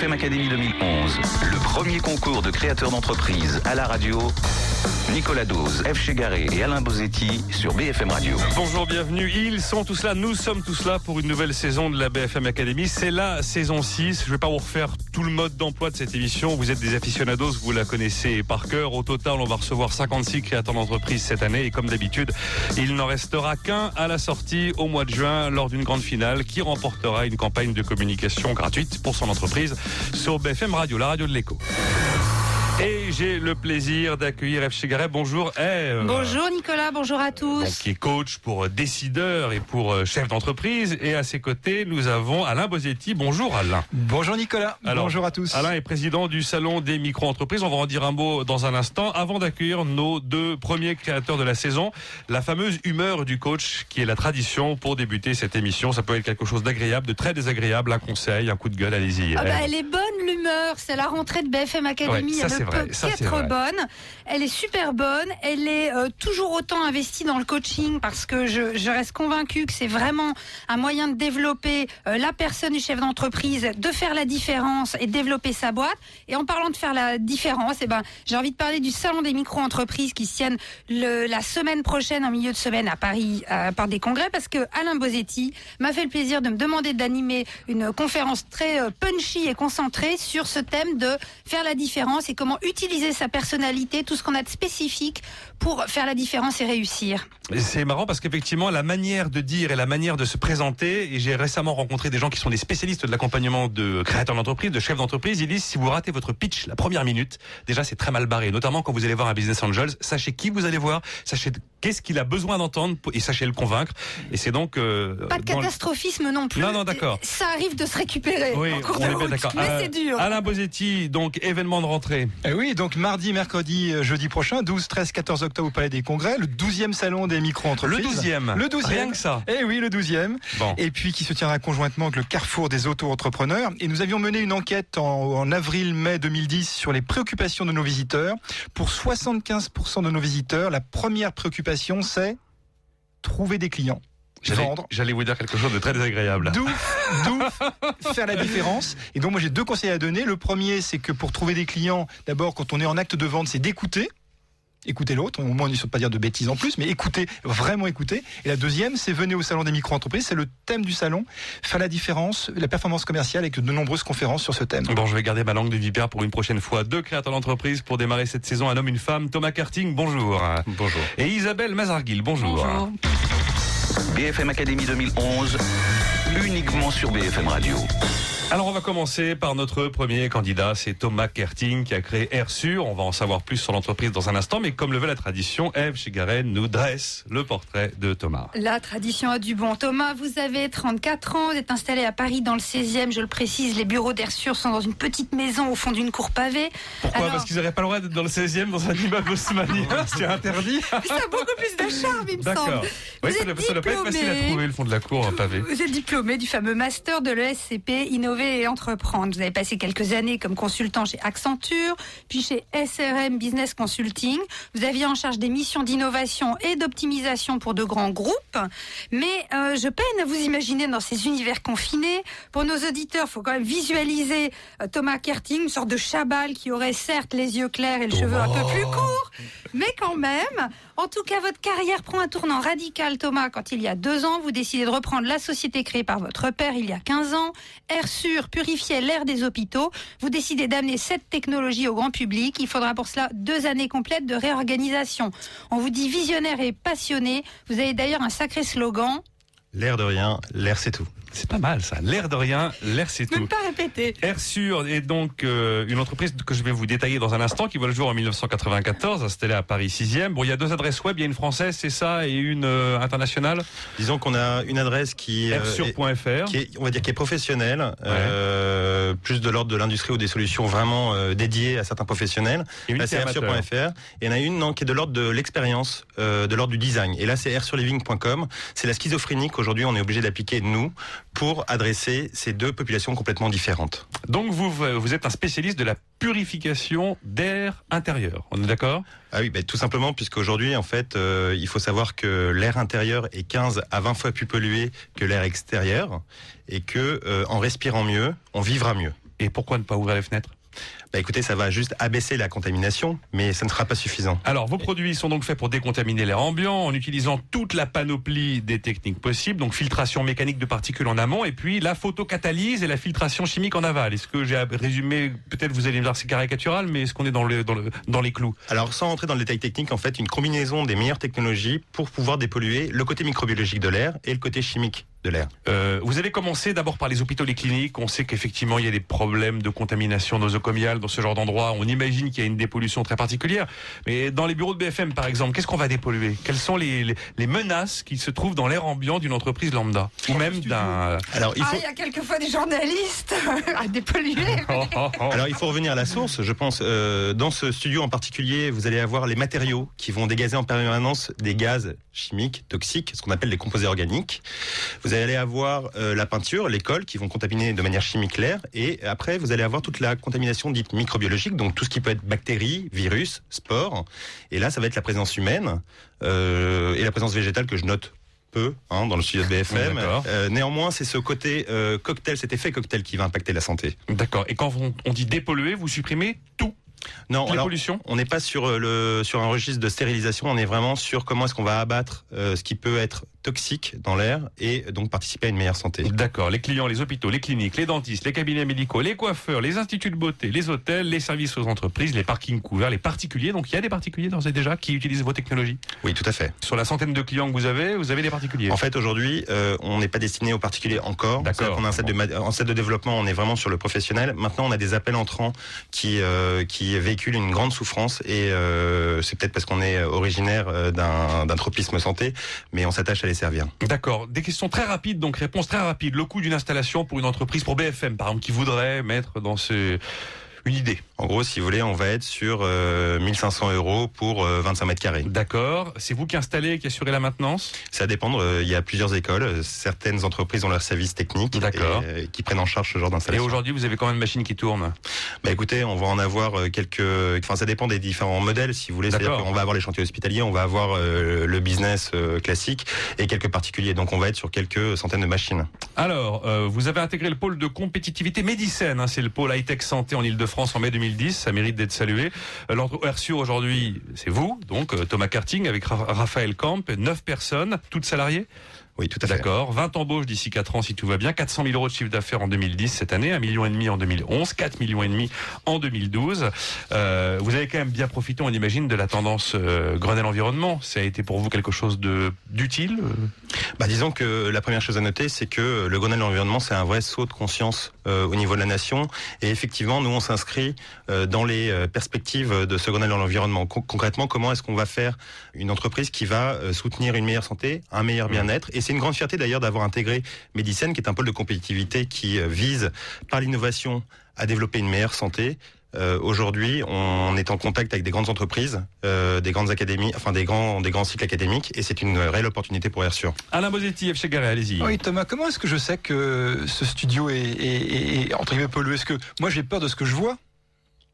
BFM Academy 2011, le premier concours de créateurs d'entreprise à la radio. Nicolas Dose, F. Chegaré et Alain Bozetti sur BFM Radio. Bonjour, bienvenue. Ils sont tous là, nous sommes tous là pour une nouvelle saison de la BFM Academy. C'est la saison 6. Je ne vais pas vous refaire tout le mode d'emploi de cette émission. Vous êtes des aficionados, vous la connaissez par cœur. Au total, on va recevoir 56 créateurs d'entreprise cette année. Et comme d'habitude, il n'en restera qu'un à la sortie au mois de juin lors d'une grande finale qui remportera une campagne de communication gratuite pour son entreprise sur BFM Radio, la radio de l'écho. Et j'ai le plaisir d'accueillir F. Chegaret. Bonjour. Eh, bonjour Nicolas, bonjour à tous. Donc, qui est coach pour euh, décideurs et pour euh, chef d'entreprise. Et à ses côtés, nous avons Alain Bosetti. Bonjour Alain. Bonjour Nicolas. bonjour à tous. Alain est président du Salon des micro-entreprises. On va en dire un mot dans un instant. Avant d'accueillir nos deux premiers créateurs de la saison, la fameuse humeur du coach qui est la tradition pour débuter cette émission. Ça peut être quelque chose d'agréable, de très désagréable, un conseil, un coup de gueule, allez-y. Ah bah, elle est bonne l'humeur. C'est la rentrée de BFM Academy. ça, peut qu'être bonne. Elle est super bonne. Elle est euh, toujours autant investie dans le coaching parce que je, je reste convaincue que c'est vraiment un moyen de développer euh, la personne du chef d'entreprise, de faire la différence et de développer sa boîte. Et en parlant de faire la différence, eh ben, j'ai envie de parler du salon des micro-entreprises qui se tiennent le, la semaine prochaine, en milieu de semaine à Paris, euh, par des congrès, parce que Alain Bosetti m'a fait le plaisir de me demander d'animer une conférence très punchy et concentrée sur ce thème de faire la différence et comment utiliser sa personnalité, tout ce qu'on a de spécifique pour faire la différence et réussir. C'est marrant parce qu'effectivement, la manière de dire et la manière de se présenter, et j'ai récemment rencontré des gens qui sont des spécialistes de l'accompagnement de créateurs d'entreprise, de chefs d'entreprise, ils disent si vous ratez votre pitch la première minute, déjà c'est très mal barré, notamment quand vous allez voir un business angel, sachez qui vous allez voir, sachez qu'est-ce qu'il a besoin d'entendre et sachez le convaincre. Et c'est donc... Euh, Pas de catastrophisme non plus. Non, non, d'accord. Ça arrive de se récupérer. Oui, on est bien d'accord. Mais c'est dur. Alain Bosetti, donc événement de rentrée. Eh oui, donc mardi, mercredi, euh, jeudi prochain, 12, 13, 14 octobre au Palais des Congrès, le 12e salon des micro-entreprises. Le 12e. Le 12e. Rien que ça. Eh oui, le 12e. Bon. Et puis qui se tiendra conjointement avec le Carrefour des auto-entrepreneurs. Et nous avions mené une enquête en, en avril-mai 2010 sur les préoccupations de nos visiteurs. Pour 75% de nos visiteurs, la première préoccupation, c'est trouver des clients. J'allais vous dire quelque chose de très désagréable. D'où, faire la différence. Et donc moi j'ai deux conseils à donner. Le premier, c'est que pour trouver des clients, d'abord quand on est en acte de vente, c'est d'écouter. Écoutez l'autre, au moins on ne pas dire de bêtises en plus, mais écoutez, vraiment écouter. Et la deuxième, c'est venez au salon des micro-entreprises, c'est le thème du salon, faire la différence, la performance commerciale avec de nombreuses conférences sur ce thème. Bon, je vais garder ma langue de vipère pour une prochaine fois. Deux créateurs d'entreprise pour démarrer cette saison, un homme, une femme. Thomas Karting, bonjour. Bonjour. Et Isabelle Mazarguil, bonjour. Bonjour. BFM Academy 2011, uniquement sur BFM Radio. Alors on va commencer par notre premier candidat, c'est Thomas Kerting qui a créé Airsure. On va en savoir plus sur l'entreprise dans un instant, mais comme le veut la tradition, Eve Chigaren nous dresse le portrait de Thomas. La tradition a du bon. Thomas, vous avez 34 ans, vous êtes installé à Paris dans le 16e, je le précise, les bureaux d'Airsure sont dans une petite maison au fond d'une cour pavée. Pourquoi Parce qu'ils n'auraient pas le droit d'être dans le 16e dans un immeuble haussmanien, c'est interdit Ça a beaucoup plus de charme, il me semble. Oui, ça ne doit pas être facile à trouver le fond de la cour pavé. Vous êtes diplômé du fameux master de l'ESCP Innover et entreprendre. Vous avez passé quelques années comme consultant chez Accenture, puis chez SRM Business Consulting. Vous aviez en charge des missions d'innovation et d'optimisation pour de grands groupes. Mais euh, je peine à vous imaginer dans ces univers confinés. Pour nos auditeurs, il faut quand même visualiser euh, Thomas Kerting, une sorte de chabal qui aurait certes les yeux clairs et le cheveu un peu plus court, mais quand même. En tout cas, votre carrière prend un tournant radical, Thomas, quand il y a deux ans, vous décidez de reprendre la société créée par votre père il y a 15 ans. Air sûr purifiait l'air des hôpitaux. Vous décidez d'amener cette technologie au grand public. Il faudra pour cela deux années complètes de réorganisation. On vous dit visionnaire et passionné. Vous avez d'ailleurs un sacré slogan. L'air de rien, l'air c'est tout. C'est pas mal ça. L'air de rien, l'air c'est tout. Même pas répéter. Air Sûr est donc euh, une entreprise que je vais vous détailler dans un instant, qui voit le jour en 1994, installée à Paris 6e. Bon, il y a deux adresses web, il y a une française, c'est ça, et une euh, internationale? Disons qu'on a une adresse qui, euh, Airsure.fr, qui est, on va dire, qui est professionnelle, euh, plus de l'ordre de l'industrie ou des solutions vraiment euh, dédiées à certains professionnels. Et une Là, est c'est amateur. airsure.fr. Et il y en a une non, qui est de l'ordre de l'expérience, euh, de l'ordre du design. Et là, c'est airsurliving.com. C'est la schizophrénie qu'aujourd'hui on est obligé d'appliquer nous pour adresser ces deux populations complètement différentes. Donc vous, vous êtes un spécialiste de la purification d'air intérieur. On est d'accord? Ah oui, bah, tout simplement puisqu'aujourd'hui, en fait, euh, il faut savoir que l'air intérieur est 15 à 20 fois plus pollué que l'air extérieur et que euh, en respirant mieux, on vivra mieux. Et pourquoi ne pas ouvrir les fenêtres? Bah écoutez, ça va juste abaisser la contamination, mais ça ne sera pas suffisant. Alors, vos produits sont donc faits pour décontaminer l'air ambiant en utilisant toute la panoplie des techniques possibles, donc filtration mécanique de particules en amont et puis la photocatalyse et la filtration chimique en aval. Est-ce que j'ai résumé, peut-être vous allez me dire c'est caricatural, mais est-ce qu'on est dans, le, dans, le, dans les clous? Alors, sans rentrer dans le détail technique, en fait, une combinaison des meilleures technologies pour pouvoir dépolluer le côté microbiologique de l'air et le côté chimique de l'air. Euh, vous allez commencer d'abord par les hôpitaux, les cliniques. On sait qu'effectivement il y a des problèmes de contamination nosocomiale dans ce genre d'endroit. On imagine qu'il y a une dépollution très particulière. Mais dans les bureaux de BFM, par exemple, qu'est-ce qu'on va dépolluer? Quelles sont les, les, menaces qui se trouvent dans l'air ambiant d'une entreprise lambda? Ou même d'un Alors il, faut... ah, il y a quelquefois des journalistes à dépolluer. Alors il faut revenir à la source. Je pense euh, dans ce studio en particulier, vous allez avoir les matériaux qui vont dégazer en permanence des gaz chimiques toxiques, ce qu'on appelle les composés organiques. Vous allez avoir euh, la peinture, les cols qui vont contaminer de manière chimique l'air. Et après, vous allez avoir toute la contamination dite microbiologique, donc tout ce qui peut être bactéries, virus, spores. Et là, ça va être la présence humaine euh, et la présence végétale que je note peu hein, dans le studio de BFM. Euh, néanmoins, c'est ce côté cocktail, cet effet cocktail qui va impacter la santé. D'accord. Et quand on dit dépolluer, vous supprimez tout? Non, on n'est pas sur le sur un registre de stérilisation. On est vraiment sur comment est-ce qu'on va abattre ce qui peut être toxiques dans l'air et donc participer à une meilleure santé. D'accord. Les clients, les hôpitaux, les cliniques, les dentistes, les cabinets médicaux, les coiffeurs, les instituts de beauté, les hôtels, les services aux entreprises, les parkings couverts, les particuliers. Donc il y a des particuliers dans ces déjà qui utilisent vos technologies. Oui, tout à fait. Sur la centaine de clients que vous avez, vous avez des particuliers. En fait, aujourd'hui, euh, on n'est pas destiné aux particuliers encore. D'accord. On a un set de en set de développement, on est vraiment sur le professionnel. Maintenant, on a des appels entrants qui euh, qui véhiculent une grande souffrance et euh, c'est peut-être parce qu'on est originaire d'un tropisme santé, mais on s'attache à D'accord. Des questions très rapides, donc réponse très rapide. Le coût d'une installation pour une entreprise, pour BFM par exemple, qui voudrait mettre dans ce une idée? En gros, si vous voulez, on va être sur 1500 euh, euros pour 25 euh, mètres carrés. D'accord. C'est vous qui installez et qui assurez la maintenance? Ça dépend. Euh, il y a plusieurs écoles. Certaines entreprises ont leur service technique et, qui prennent en charge ce genre d'installation. Et aujourd'hui, vous avez combien de machines qui tournent Bah écoutez, on va en avoir quelques. Enfin, ça dépend des différents modèles, si vous voulez. C'est-à-dire qu'on va avoir les chantiers hospitaliers, on va avoir le business classique et quelques particuliers. Donc, on va être sur quelques centaines de machines. Alors, vous avez intégré le pôle de compétitivité Médicène. Hein, c'est le pôle high-tech santé en Ile-de-France France en mai 2010. Ça mérite d'être salué. L'ordre RSU aujourd'hui, c'est vous, donc euh, Thomas Karting avec Raphaël Camp, 9 personnes, toutes salariées? Oui, tout à fait. D'accord. 20 embauches d'ici 4 ans si tout va bien. 400 000 euros de chiffre d'affaires en 2010 cette année, 1 million et demi en 2011, 4 millions et demi en 2012. Euh, vous avez quand même bien profité, on imagine, de la tendance euh, Grenelle environnement. Ça a été pour vous quelque chose de d'utile? Euh bah, disons que la première chose à noter, c'est que le Grenelle environnement, c'est un vrai saut de conscience euh, au niveau de la nation. Et effectivement, nous, on s'inscrit euh, dans les perspectives de ce Grenelle dans l'environnement. concrètement, comment est-ce qu'on va faire une entreprise qui va soutenir une meilleure santé, un meilleur mmh. bien-être? Et c'est une grande fierté d'ailleurs d'avoir intégré Medicine, qui est un pôle de compétitivité qui euh, vise par l'innovation à développer une meilleure santé. Euh, Aujourd'hui, on est en contact avec des grandes entreprises, euh, des grandes académies, enfin des grands, des grands cycles académiques, et c'est une réelle opportunité pour Airsure. Alain Bosetti, F. Garé, allez-y. Oui, Thomas, comment est-ce que je sais que ce studio est, est, est entre guillemets pollué? Est-ce que moi j'ai peur de ce que je vois?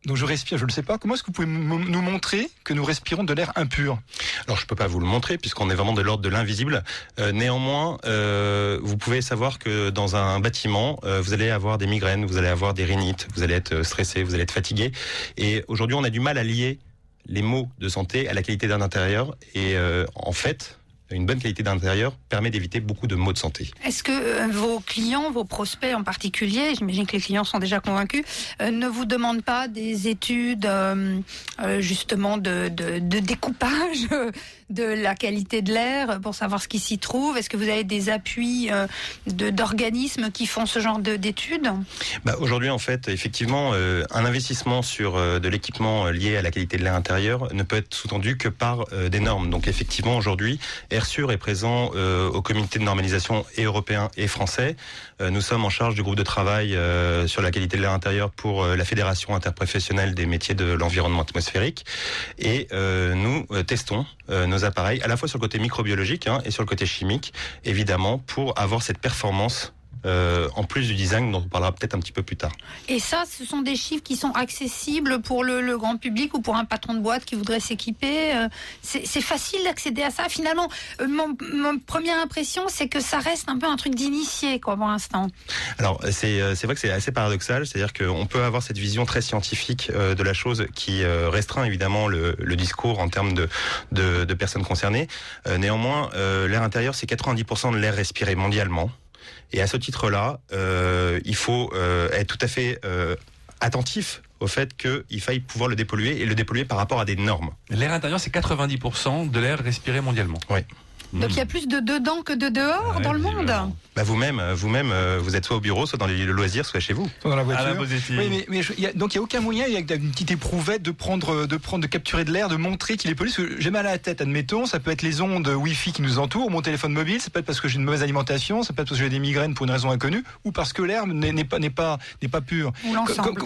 Donc je respire, je ne le sais pas. Comment est-ce que vous pouvez nous montrer que nous respirons de l'air impur? Alors je ne peux pas vous le montrer puisqu'on est vraiment de l'ordre de l'invisible. Euh, néanmoins, euh, vous pouvez savoir que dans un bâtiment, euh, vous allez avoir des migraines, vous allez avoir des rhinites, vous allez être stressé, vous allez être fatigué. Et aujourd'hui, on a du mal à lier les mots de santé à la qualité d'un intérieur. Et en fait, une bonne qualité d'intérieur permet d'éviter beaucoup de maux de santé. Est-ce que euh, vos clients, vos prospects en particulier, j'imagine que les clients sont déjà convaincus, euh, ne vous demandent pas des études euh, justement de, découpage de la qualité de l'air pour savoir ce qui s'y trouve Est-ce que vous avez des appuis d'organismes qui font ce genre d'études? Bah, Aujourd'hui, en fait, effectivement, un investissement sur de l'équipement lié à la qualité de l'air intérieur ne peut être sous-tendu que par des normes. Donc effectivement, aujourd'hui, Airsure est présent euh, au comité de normalisation et européen et français. Euh, nous sommes en charge du groupe de travail euh, sur la qualité de l'air intérieur pour la Fédération interprofessionnelle des métiers de l'environnement atmosphérique. Et nous testons appareils à la fois sur le côté microbiologique hein, et sur le côté chimique, évidemment, pour avoir cette performance euh, en plus du design dont on parlera peut-être un petit peu plus tard. Et ça, ce sont des chiffres qui sont accessibles pour le, le grand public ou pour un patron de boîte qui voudrait s'équiper. euh, C'est facile d'accéder à ça. Finalement, euh, mon, mon première impression, c'est que ça reste un peu un truc d'initié, quoi, pour l'instant. Alors c'est euh, vrai que c'est assez paradoxal, c'est-à-dire qu'on peut avoir cette vision très scientifique de la chose qui restreint évidemment le, le discours en termes de, de, de personnes concernées. Néanmoins, l'air intérieur c'est 90% de l'air respiré mondialement, et à ce titre-là, euh, il faut euh, être tout à fait euh, attentif au fait qu'il faille pouvoir le dépolluer et le dépolluer par rapport à des normes. L'air intérieur, c'est 90% de l'air respiré mondialement. Oui. Donc il y a plus de dedans que de dehors Ouais, dans le monde. Bah vous-même, euh, vous-même, euh, vous êtes soit au bureau, soit dans les loisirs, soit chez vous. Dans la voiture. Oui, mais, mais je- il y a- donc il n'y a aucun moyen, il y a une petite éprouvette de prendre, de prendre, de capturer de l'air, de montrer qu'il est pollué. Parce que j'ai mal à la tête, admettons. Ça peut être les ondes Wi-Fi qui nous entourent, mon téléphone mobile. Ça peut être parce que j'ai une mauvaise alimentation. Ça peut être parce que j'ai des migraines pour une raison inconnue, ou parce que l'air n'est pas, n'est pas, n'est pas pur.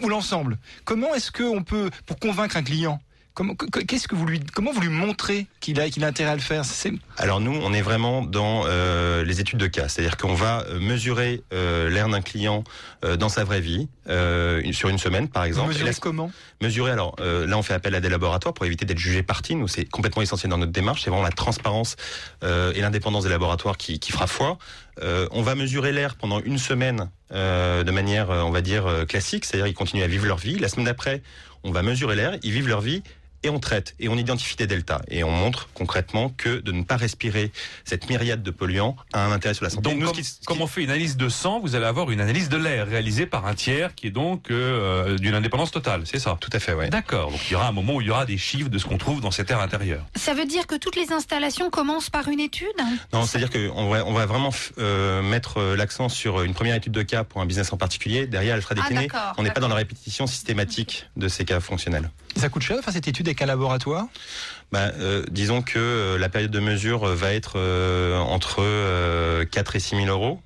Ou l'ensemble. Comment est-ce qu'on peut, pour convaincre un client, comment, que- que- qu'est-ce que vous lui, comment vous lui montrez qu'il a, qu'il a intérêt à le faire? C'est Alors nous, on est vraiment dans euh, les études de cas, c'est-à-dire qu'on va euh, mesurer euh, l'air d'un client euh, dans sa vraie vie euh, sur une semaine, par exemple. Là, comment? Mesurer, alors euh, là, on fait appel à des laboratoires pour éviter d'être jugé parti. Nous, c'est complètement essentiel dans notre démarche. C'est vraiment la transparence euh, et l'indépendance des laboratoires qui, qui fera foi. Euh, on va mesurer l'air pendant une semaine euh, de manière, on va dire, classique, c'est-à-dire ils continuent à vivre leur vie. La semaine d'après, on va mesurer l'air, ils vivent leur vie et on traite et on identifie des deltas et on montre concrètement que de ne pas respirer cette myriade de polluants a un intérêt sur la santé. Donc, Nous, ce comme, qui- ce qui- comme on fait une analyse de sang, vous allez avoir une analyse de l'air réalisée par un tiers qui est donc euh, d'une indépendance totale, c'est ça? Tout à fait, ouais. D'accord. Donc il y aura un moment où il y aura des chiffres de ce qu'on trouve dans cet air intérieur. Ça veut dire que toutes les installations commencent par une étude? Non, c'est-à-dire qu'on va, on va vraiment f- euh, mettre euh, l'accent sur une première étude de cas pour un business en particulier. Derrière, elle sera déclinée. d'accord, on n'est pas dans la répétition systématique de ces cas fonctionnels. Ça coûte cher de faire cette étude avec un laboratoire? Bah, euh, disons que euh, la période de mesure euh, va être entre euh, 4 et 6 000 euros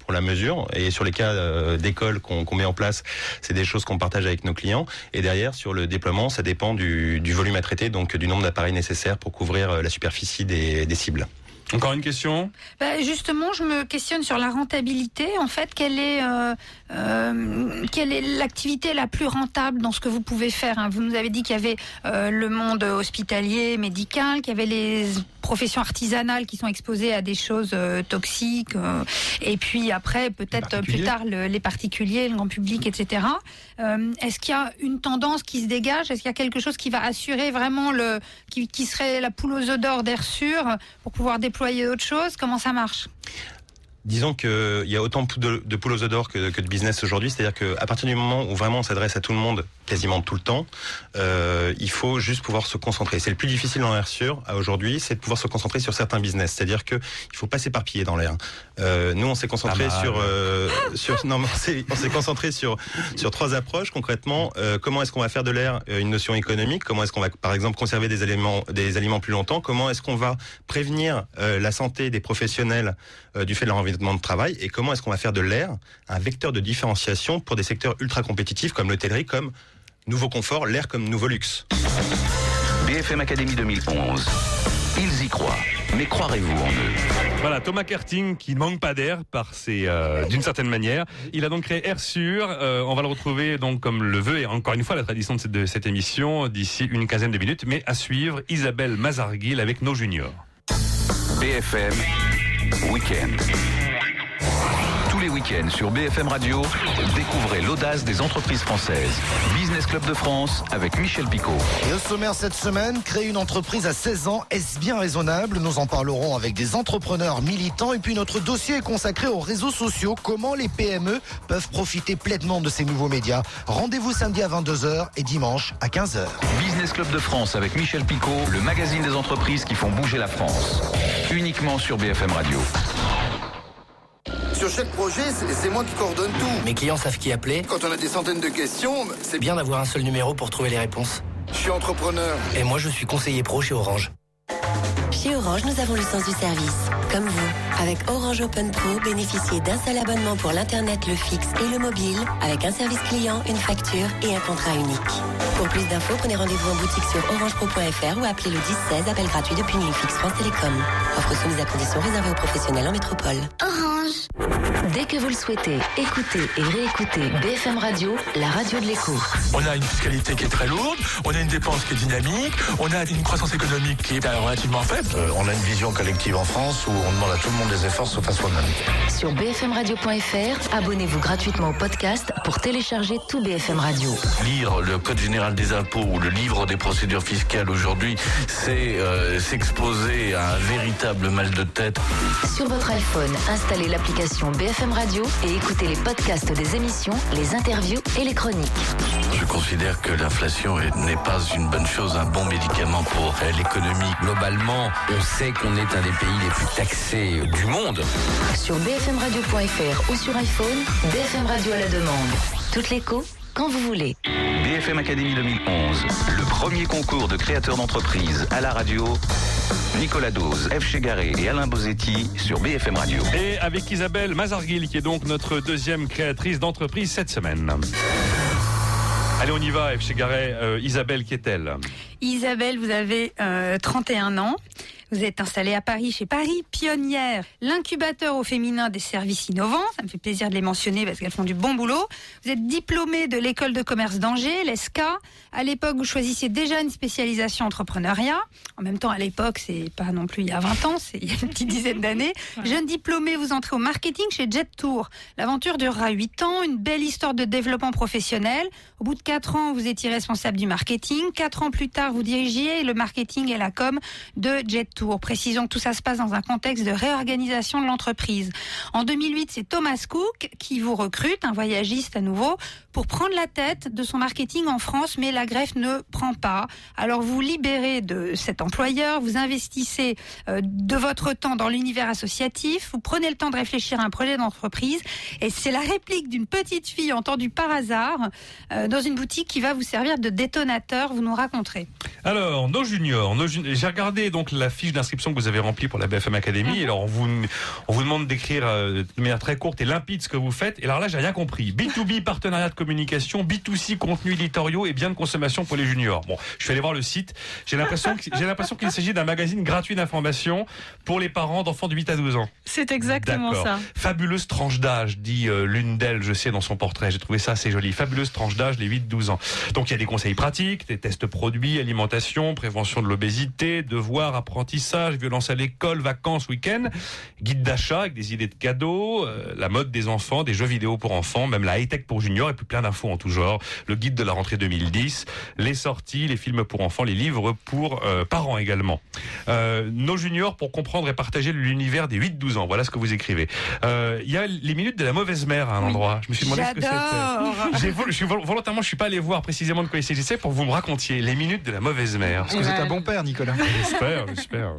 pour la mesure. Et sur les cas d'école qu'on met en place c'est des choses qu'on partage avec nos clients. Et derrière sur le déploiement ça dépend du, volume à traiter donc du nombre d'appareils nécessaires pour couvrir la superficie des cibles Encore une question Bah, justement, je me questionne sur la rentabilité. En fait, quelle est, euh, euh, quelle est l'activité la plus rentable dans ce que vous pouvez faire hein? Vous nous avez dit qu'il y avait euh, le monde hospitalier, médical, qu'il y avait les professions artisanales qui sont exposées à des choses toxiques, et puis après, peut-être plus tard, le- les particuliers, le grand public, etc. Est-ce qu'il y a une tendance qui se dégage? Est-ce qu'il y a quelque chose qui va assurer vraiment le, qui, qui serait la poule aux œufs d'or d'air sûr pour pouvoir déployer autre chose Comment ça marche? Disons qu'il y a autant de, de poules aux que, que de business aujourd'hui, c'est-à-dire qu'à partir du moment où vraiment on s'adresse à tout le monde, quasiment tout le temps, euh, il faut juste pouvoir se concentrer. C'est le plus difficile dans l'air sûr à aujourd'hui, c'est de pouvoir se concentrer sur certains business, c'est-à-dire que il faut pas s'éparpiller dans l'air. Euh, nous, on s'est concentré sur, euh, sur, non, mais on s'est- on s'est concentré sur sur trois approches concrètement. Euh, comment est-ce qu'on va faire de l'air euh, une notion économique? Comment est-ce qu'on va, par exemple, conserver des aliments des aliments plus longtemps? Comment est-ce qu'on va prévenir euh, la santé des professionnels euh, du fait de leur environnement de travail? Et comment est-ce qu'on va faire de l'air un vecteur de différenciation pour des secteurs ultra compétitifs comme l'hôtellerie, comme nouveau confort, l'air comme nouveau luxe. BFM Académie 2011. Ils y croient. Mais croirez-vous en eux? Voilà, Thomas Kerting qui ne manque pas d'air par ses, euh, d'une certaine manière. Il a donc créé Air Sûr. Euh, on va le retrouver donc comme le veut et encore une fois la tradition de cette, de cette émission d'ici une quinzaine de minutes. Mais à suivre, Isabelle Mazarguil avec nos juniors. BFM Week-end. Sur BFM Radio, découvrez l'audace des entreprises françaises. Business Club de France avec Michel Picot. Et au sommaire cette semaine, créer une entreprise à 16 ans, est-ce bien raisonnable? Nous en parlerons avec des entrepreneurs militants. Et puis notre dossier est consacré aux réseaux sociaux. Comment les PME peuvent profiter pleinement de ces nouveaux médias? Rendez-vous samedi à 22h et dimanche à 15h. Business Club de France avec Michel Picot, le magazine des entreprises qui font bouger la France. Uniquement sur BFM Radio. Chaque projet, c'est moi qui coordonne tout. Mes clients savent qui appeler. Quand on a des centaines de questions, c'est bien d'avoir un seul numéro pour trouver les réponses. Je suis entrepreneur. Et moi, je suis conseiller pro chez Orange. Chez Orange, nous avons le sens du service. Comme vous, avec Orange Open Pro, bénéficiez d'un seul abonnement pour l'Internet, le fixe et le mobile, avec un service client, une facture et un contrat unique. Pour plus d'infos, prenez rendez-vous en boutique sur orangepro.fr ou appelez le 1016, appel gratuit depuis une fixe France Télécom. Offre soumise à conditions réservée aux professionnels en métropole. Orange. Dès que vous le souhaitez, écoutez et réécoutez BFM Radio, la radio de l'écho. On a une fiscalité qui est très lourde, on a une dépense qui est dynamique, on a une croissance économique qui est euh, relativement faible. Euh, on a une vision collective en France où on demande à tout le monde des efforts sauf à soi-même. Sur bfmradio.fr, abonnez-vous gratuitement au podcast pour télécharger tout BFM Radio. Lire le Code général des impôts ou le livre des procédures fiscales aujourd'hui, c'est euh, s'exposer à un véritable mal de tête. Sur votre iPhone, installez l'application BFM Radio et écoutez les podcasts des émissions, les interviews et les chroniques. Je considère que l'inflation est- n'est pas une bonne chose, un bon médicament pour l'économie. Globalement, on sait qu'on est un des pays les plus taxés du monde. Sur bfmradio.fr ou sur iPhone, BFM Radio à la demande. Toute l'écho, quand vous voulez. BFM Academy 2011, le premier concours de créateurs d'entreprise à la radio. Nicolas Dose, F. Chegaré et Alain Bozetti sur BFM Radio. Et avec Isabelle Mazarguil, qui est donc notre deuxième créatrice d'entreprise cette semaine. Allez, on y va, F. Chegaré. Euh, Isabelle, qui est-elle? Isabelle, vous avez euh, 31 ans. Vous êtes installée à Paris chez Paris Pionnière, l'incubateur au féminin des services innovants. Ça me fait plaisir de les mentionner parce qu'elles font du bon boulot. Vous êtes diplômée de l'école de commerce d'Angers, l'ESCA. À l'époque, vous choisissiez déjà une spécialisation entrepreneuriat. En même temps, à l'époque, c'est pas non plus il y a 20 ans, c'est il y a une petite dizaine d'années. Jeune diplômée, vous entrez au marketing chez Jet Tour. L'aventure durera 8 ans, une belle histoire de développement professionnel. Au bout de 4 ans, vous étiez responsable du marketing. 4 ans plus tard, vous dirigiez le marketing et la com de Jet Tour. Précisons que tout ça se passe dans un contexte de réorganisation de l'entreprise. En 2008, c'est Thomas Cook qui vous recrute, un voyagiste à nouveau, pour prendre la tête de son marketing en France, mais la greffe ne prend pas. Alors vous libérez de cet employeur, vous investissez euh, de votre temps dans l'univers associatif, vous prenez le temps de réfléchir à un projet d'entreprise, et c'est la réplique d'une petite fille entendue par hasard euh, dans une boutique qui va vous servir de détonateur, vous nous raconterez. Alors, nos juniors, nos j'ai regardé donc la fiche d'inscription que vous avez remplie pour la BFM Academy. Et alors, on vous, on vous demande d'écrire euh, de manière très courte et limpide ce que vous faites. Et alors là, j'ai rien compris. B2B, partenariat de communication, B2C, contenu éditoriaux et biens de consommation pour les juniors. Bon, je suis allé voir le site. J'ai l'impression que- j'ai l'impression qu'il s'agit d'un magazine gratuit d'information pour les parents d'enfants de 8 à 12 ans. C'est exactement ça. Fabuleuse tranche d'âge, dit euh, l'une d'elles, je sais, dans son portrait. J'ai trouvé ça assez joli. Fabuleuse tranche d'âge, les 8-12 ans. Donc il y a des conseils pratiques, des tests produits, alimentation, prévention de l'obésité, devoirs, apprentissage, violence à l'école, vacances, week-end, guide d'achat avec des idées de cadeaux, euh, la mode des enfants, des jeux vidéo pour enfants, même la high-tech pour juniors et puis plein d'infos en tout genre. Le guide de la rentrée 2010, les sorties, les films pour enfants, les livres pour euh, parents également. Euh, nos juniors pour comprendre et partager l'univers des 8-12 ans. Voilà ce que vous écrivez. Euh, Il y a les minutes de la mauvaise mère à un endroit. Je me suis demandé ce que J'adore. c'était. Je suis vol- volontairement, je suis pas allé voir précisément de quoi il s'agissait pour que vous me racontiez les minutes de la mauvaise mère. Parce que vous êtes un bon père, Nicolas? J'espère, j'espère.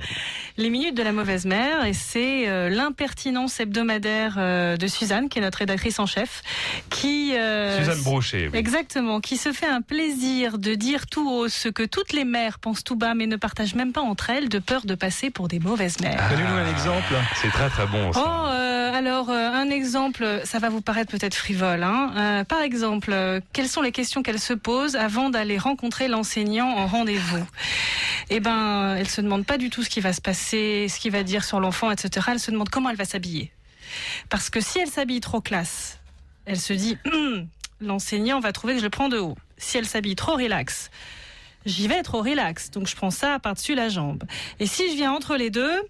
Les minutes de la mauvaise mère, et c'est euh, l'impertinence hebdomadaire euh, de Suzanne, qui est notre rédactrice en chef, qui... euh, Suzanne Brochet. oui. Exactement, qui se fait un plaisir de dire tout haut ce que toutes les mères pensent tout bas, mais ne partagent même pas entre elles, de peur de passer pour des mauvaises mères. Donnez-nous un exemple. C'est très très bon. Ça. Oh, euh, alors euh, un exemple, ça va vous paraître peut-être frivole. Hein Euh, par exemple, euh, quelles sont les questions qu'elle se pose avant d'aller rencontrer l'enseignant en rendez-vous? Eh ben, elle se demande pas du tout ce qui va se passer, ce qu'il va dire sur l'enfant, etc. Elle se demande comment elle va s'habiller. Parce que si elle s'habille trop classe, elle se dit Hum, l'enseignant va trouver que je le prends de haut. Si elle s'habille trop relax, j'y vais trop relax, donc je prends ça par-dessus la jambe. Et si je viens entre les deux,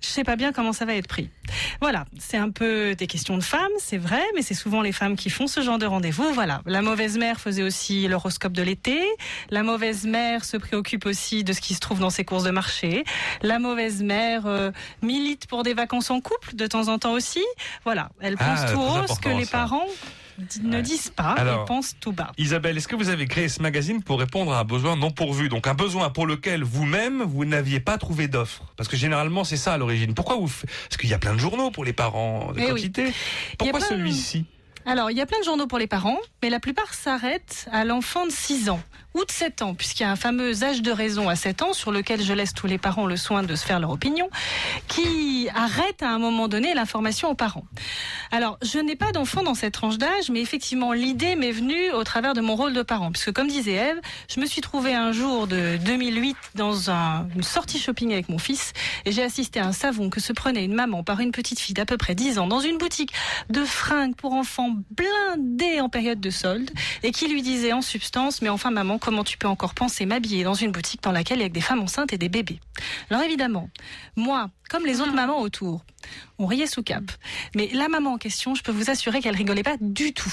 je sais pas bien comment ça va être pris. Voilà, c'est un peu des questions de femmes, c'est vrai, mais c'est souvent les femmes qui font ce genre de rendez-vous. Voilà, la mauvaise mère faisait aussi l'horoscope de l'été. La mauvaise mère se préoccupe aussi de ce qui se trouve dans ses courses de marché. La mauvaise mère euh, milite pour des vacances en couple de temps en temps aussi. Voilà, elle Ah, pense tout très haut ce que les ça. parents ne disent pas Alors, et pensent tout bas. Isabelle, est-ce que vous avez créé ce magazine pour répondre à un besoin non pourvu Donc un besoin pour lequel vous-même, vous n'aviez pas trouvé d'offre? Parce que généralement, c'est ça à l'origine. Pourquoi vous Parce qu'il y a plein de journaux pour les parents, de Eh quantité. Y a Pourquoi celui-ci? Alors, il y a plein de journaux pour les parents, mais la plupart s'arrêtent à l'enfant de 6 ans. Ou de 7 ans, puisqu'il y a un fameux âge de raison à 7 ans sur lequel je laisse tous les parents le soin de se faire leur opinion, qui arrête à un moment donné l'information aux parents. Alors, je n'ai pas d'enfant dans cette tranche d'âge, mais effectivement, l'idée m'est venue au travers de mon rôle de parent, puisque comme disait Eve, je me suis trouvée un jour de 2008 dans un- une sortie shopping avec mon fils, et j'ai assisté à un savon que se prenait une maman par une petite fille d'à peu près 10 ans dans une boutique de fringues pour enfants blindée en période de solde, et qui lui disait en substance, mais enfin maman, comment tu peux encore penser m'habiller dans une boutique dans laquelle il y a que des femmes enceintes et des bébés. Alors évidemment, moi, comme les autres mamans autour, on riait sous cap. Mais la maman en question, je peux vous assurer qu'elle rigolait pas du tout.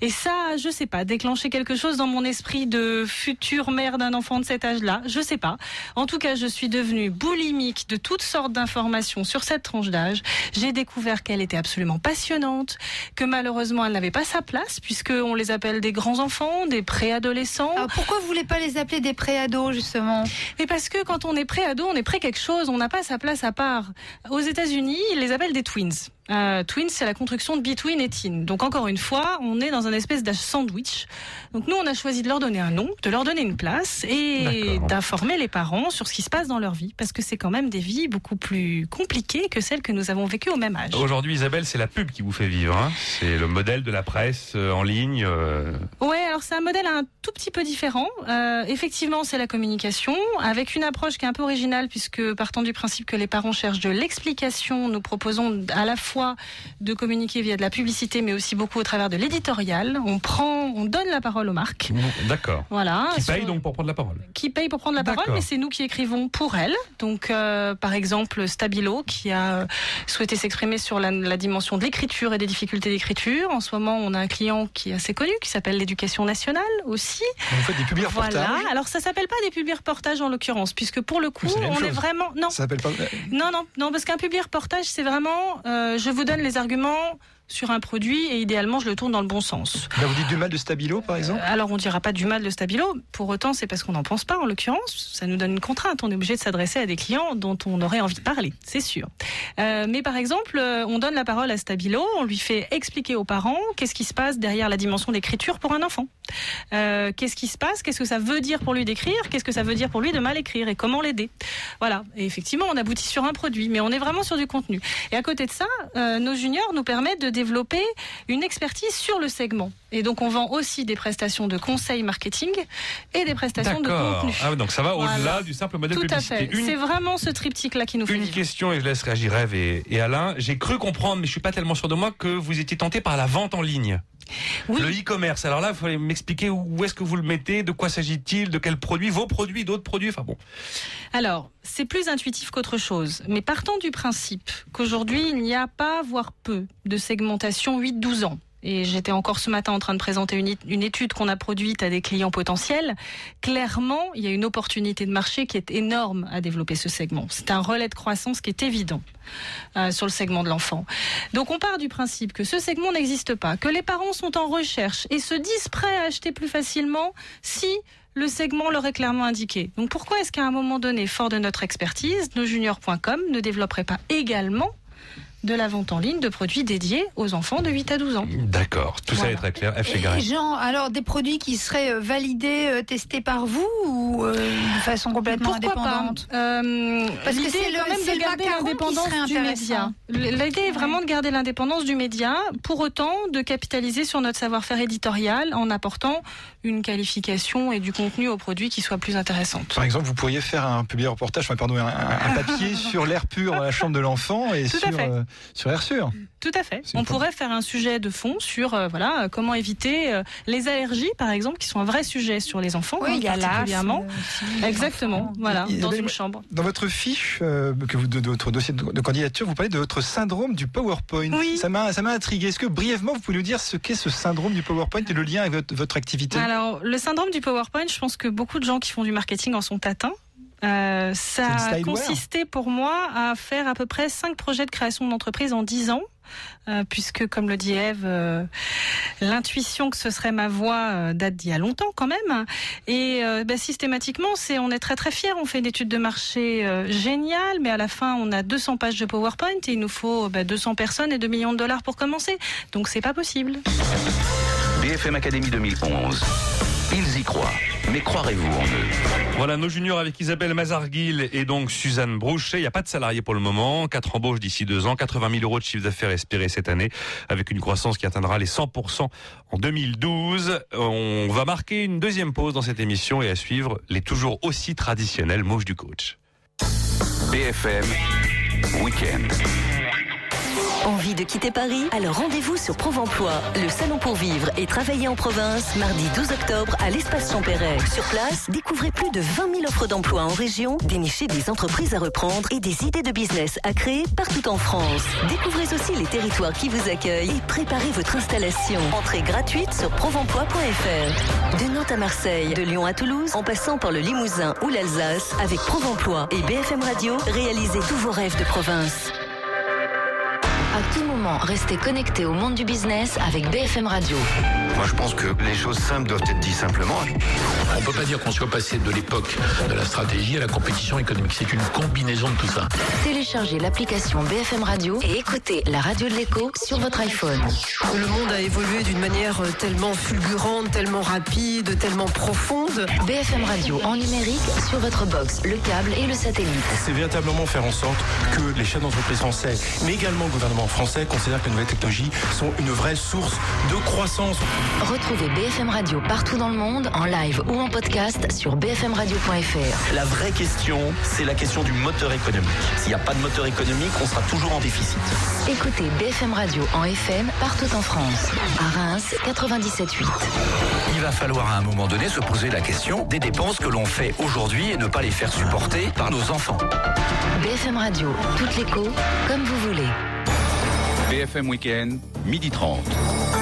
Et ça, je sais pas, déclencher quelque chose dans mon esprit de future mère d'un enfant de cet âge-là, je sais pas. En tout cas, je suis devenue boulimique de toutes sortes d'informations sur cette tranche d'âge. J'ai découvert qu'elle était absolument passionnante, que malheureusement elle n'avait pas sa place puisque on les appelle des grands enfants, des préadolescents. Alors pourquoi vous voulez pas les appeler des préados justement? Mais parce que quand on est pré-ado, on est pré quelque chose, on n'a pas sa place à part. Aux États-Unis, ils les appellent des twins. Euh, twins, c'est la construction de between et teen. Donc encore une fois, on est dans un espèce d'âge sandwich. Donc nous, on a choisi de leur donner un nom, de leur donner une place et d'informer les parents sur ce qui se passe dans leur vie, parce que c'est quand même des vies beaucoup plus compliquées que celles que nous avons vécues au même âge. Aujourd'hui, Isabelle, c'est la pub qui vous fait vivre. hein. C'est le modèle de la presse euh, en ligne. euh, Ouais, alors c'est un modèle un tout petit peu différent. Euh, effectivement, c'est la communication avec une approche qui est un peu originale puisque partant du principe que les parents cherchent de l'explication, nous proposons à la fois de communiquer via de la publicité, mais aussi beaucoup au travers de l'éditorial. On prend, on donne la parole aux marques. D'accord. Voilà. Qui Sur- paye donc pour prendre la parole. qui paye pour prendre la parole, mais c'est nous qui écrivons pour elle. Donc, euh, par exemple, Stabilo, qui a euh, souhaité s'exprimer sur la, la dimension de l'écriture et des difficultés d'écriture. En ce moment, on a un client qui est assez connu, qui s'appelle l'éducation nationale aussi. Vous faites des publics Voilà. reportages Alors, ça s'appelle pas des publics reportages en l'occurrence, puisque pour le coup, on est vraiment non. Ça s'appelle pas. Non, non, non, parce qu'un public reportage, c'est vraiment, euh, je vous donne les arguments sur un produit et idéalement, je le tourne dans le bon sens. Là, vous dites du mal de Stabilo, par exemple Alors, on dira pas du mal de Stabilo. Pour autant, c'est parce qu'on n'en pense pas, en l'occurrence. Ça nous donne une contrainte. On est obligé de s'adresser à des clients dont on aurait envie de parler, c'est sûr. Euh, mais par exemple, euh, on donne la parole à Stabilo, on lui fait expliquer aux parents qu'est-ce qui se passe derrière la dimension d'écriture pour un enfant. Euh, qu'est-ce qui se passe? Qu'est-ce que ça veut dire pour lui d'écrire? Qu'est-ce que ça veut dire pour lui de mal écrire? Et comment l'aider? Voilà. Et effectivement, on aboutit sur un produit, mais on est vraiment sur du contenu. Et à côté de ça, euh, nos juniors nous permettent de développer une expertise sur le segment. Et donc, on vend aussi des prestations de conseil marketing et des prestations de contenu. Ah, donc ça va Voilà. au-delà du simple modèle Tout à fait. C'est vraiment ce triptyque-là qui nous fait Une vivre. question et je laisse réagir Eve et, et Alain. J'ai cru comprendre, mais je suis pas tellement sûr de moi, que vous étiez tenté par la vente en ligne. Le e-commerce. Alors là, il fallait m'expliquer où est-ce que vous le mettez, de quoi s'agit-il, de quels produits, vos produits, d'autres produits. Enfin bon. Alors, c'est plus intuitif qu'autre chose. Mais partant du principe qu'aujourd'hui, il n'y a pas, voire peu, de segmentation 8-12 ans. Et j'étais encore ce matin en train de présenter une, étude qu'on a produite à des clients potentiels. Clairement, il y a une opportunité de marché qui est énorme à développer ce segment. C'est un relais de croissance qui est évident euh, sur le segment de l'enfant. Donc on part du principe que ce segment n'existe pas, que les parents sont en recherche et se disent prêts à acheter plus facilement si le segment leur est clairement indiqué. Donc pourquoi est-ce qu'à un moment donné, fort de notre expertise, nosjuniors.com ne développerait pas également de la vente en ligne de produits dédiés aux enfants de 8 à 12 ans D'accord. Tout ça est très clair. F. Et. Jean, alors des produits qui seraient euh, validés, euh, testés par vous ou euh, de façon complètement Pourquoi pas indépendante? Euh, Parce que c'est est quand le- même c'est de le garder l'indépendance du média. L'idée est vraiment de garder l'indépendance du média, pour autant de capitaliser sur notre savoir-faire éditorial en apportant une qualification et du contenu au produit qui soit plus intéressante. Par exemple, vous pourriez faire un public reportage, enfin, pardon, un, papier sur l'air pur dans la chambre de l'enfant et Tout sur, euh, sur Air sûr. Tout à fait. On pourrait faire un sujet de fond sur euh, voilà euh, comment éviter euh, les allergies, par exemple, qui sont un vrai sujet sur les enfants, Oui, hein, il y a l'asthme particulièrement. Exactement. Voilà, dans une chambre. Dans votre fiche euh, que vous, de, de votre dossier de, de candidature, vous parlez de votre syndrome du PowerPoint. Ça m'a ça m'a intrigué. Est-ce que brièvement vous pouvez nous dire ce qu'est ce syndrome du PowerPoint et le lien avec votre, votre activité? Alors, le syndrome du PowerPoint, je pense que beaucoup de gens qui font du marketing en sont atteints. Euh, ça a consisté pour moi à faire à peu près cinq projets de création d'entreprise en 10 ans. Euh, puisque, comme le dit Eve, euh, l'intuition que ce serait ma voix euh, date d'il y a longtemps quand même. Et bah, systématiquement, c'est on est très très fiers. On fait une étude de marché géniale, mais à la fin, on a 200 pages de PowerPoint et il nous faut bah, 200 personnes et 2 millions de dollars pour commencer. Donc, c'est pas possible. BFM Academy 2011. Ils y croient. Mais croirez-vous en eux? Voilà nos juniors avec Isabelle Mazarguil et donc Suzanne Brouchet. Il n'y a pas de salariés pour le moment. Quatre embauches d'ici deux ans. 80 000 euros de chiffre d'affaires espérés cette année avec une croissance qui atteindra les 100% en 2012. On va marquer une deuxième pause dans cette émission et à suivre les toujours aussi traditionnels mots du coach. BFM Week-end. Envie de quitter Paris? Alors rendez-vous sur Provemploi, le salon pour vivre et travailler en province, mardi 12 octobre à l'espace Champéret. Sur place, découvrez plus de 20 000 offres d'emploi en région, dénichez des entreprises à reprendre et des idées de business à créer partout en France. Découvrez aussi les territoires qui vous accueillent et préparez votre installation. Entrée gratuite sur provemploi.fr. De Nantes à Marseille, de Lyon à Toulouse, en passant par le Limousin ou l'Alsace, avec Provemploi et BFM Radio, réalisez tous vos rêves de province. À tout moment, restez connecté au monde du business avec BFM Radio. Moi, je pense que les choses simples doivent être dites simplement. On ne peut pas dire qu'on soit passé de l'époque de la stratégie à la compétition économique. C'est une combinaison de tout ça. Téléchargez l'application BFM Radio et écoutez la radio de l'écho sur votre iPhone. Le monde a évolué d'une manière tellement fulgurante, tellement rapide, tellement profonde. BFM Radio en numérique sur votre box, le câble et le satellite. C'est véritablement faire en sorte que les chefs d'entreprise français, mais également le gouvernement français, considèrent que les nouvelles technologies sont une vraie source de croissance. Retrouvez BFM Radio partout dans le monde, en live ou en podcast sur bfmradio.fr. La vraie question, c'est la question du moteur économique. S'il n'y a pas de moteur économique, on sera toujours en déficit. Écoutez BFM Radio en FM partout en France. À Reims, 97.8. Il va falloir à un moment donné se poser la question des dépenses que l'on fait aujourd'hui et ne pas les faire supporter par nos enfants. BFM Radio, toutes l'écho, comme vous voulez. BFM Week-end, midi 30.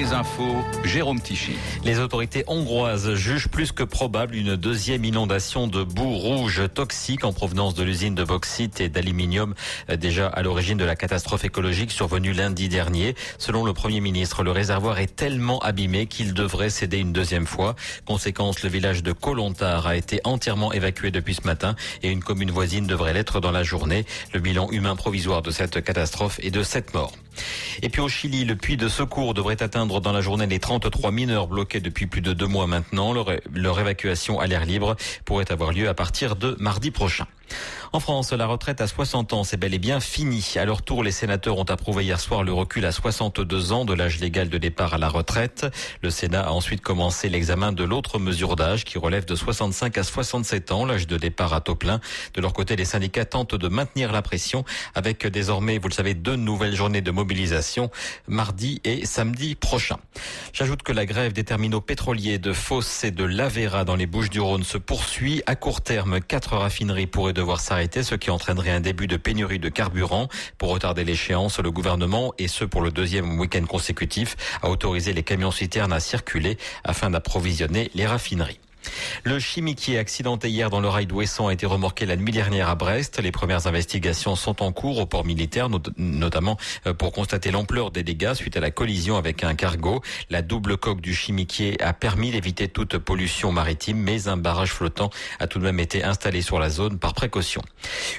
Les infos, Jérôme Tichy. Les autorités hongroises jugent plus que probable une deuxième inondation de boue rouge toxique en provenance de l'usine de bauxite et d'aluminium déjà à l'origine de la catastrophe écologique survenue lundi dernier. Selon le Premier ministre, le réservoir est tellement abîmé qu'il devrait céder une deuxième fois. Conséquence, le village de Kolontar a été entièrement évacué depuis ce matin et une commune voisine devrait l'être dans la journée. Le bilan humain provisoire de cette catastrophe est de 7 morts. Et puis au Chili, le puits de secours devrait atteindre dans la journée les 33 mineurs bloqués depuis plus de deux mois maintenant. Leur évacuation à l'air libre pourrait avoir lieu à partir de mardi prochain. En France, la retraite à 60 ans, c'est bel et bien fini. À leur tour, les sénateurs ont approuvé hier soir le recul à 62 ans de l'âge légal de départ à la retraite. Le Sénat a ensuite commencé l'examen de l'autre mesure d'âge qui relève de 65 à 67 ans, l'âge de départ à taux plein. De leur côté, les syndicats tentent de maintenir la pression avec désormais, vous le savez, deux nouvelles journées de mobilisation mardi et samedi prochain. J'ajoute que la grève des terminaux pétroliers de Fos et de l'Avera dans les Bouches-du-Rhône se poursuit. À court terme, quatre raffineries pourraient devoir s'arrêter, ce qui entraînerait un début de pénurie de carburant. Pour retarder l'échéance, le gouvernement, et ce pour le deuxième week-end consécutif, a autorisé les camions citernes à circuler afin d'approvisionner les raffineries. Le chimiquier accidenté hier dans le rail d'Ouessant a été remorqué la nuit dernière à Brest. Les premières investigations sont en cours au port militaire, notamment euh, pour constater l'ampleur des dégâts suite à la collision avec un cargo. La double coque du chimiquier a permis d'éviter toute pollution maritime, mais un barrage flottant a tout de même été installé sur la zone par précaution.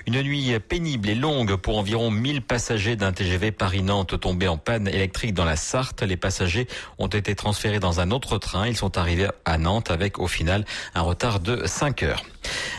Une nuit pénible et longue pour environ 1000 passagers d'un TGV Paris-Nantes tombé en panne électrique dans la Sarthe. Les passagers ont été transférés dans un autre train. Ils sont arrivés à Nantes avec au final un retard de 5 heures.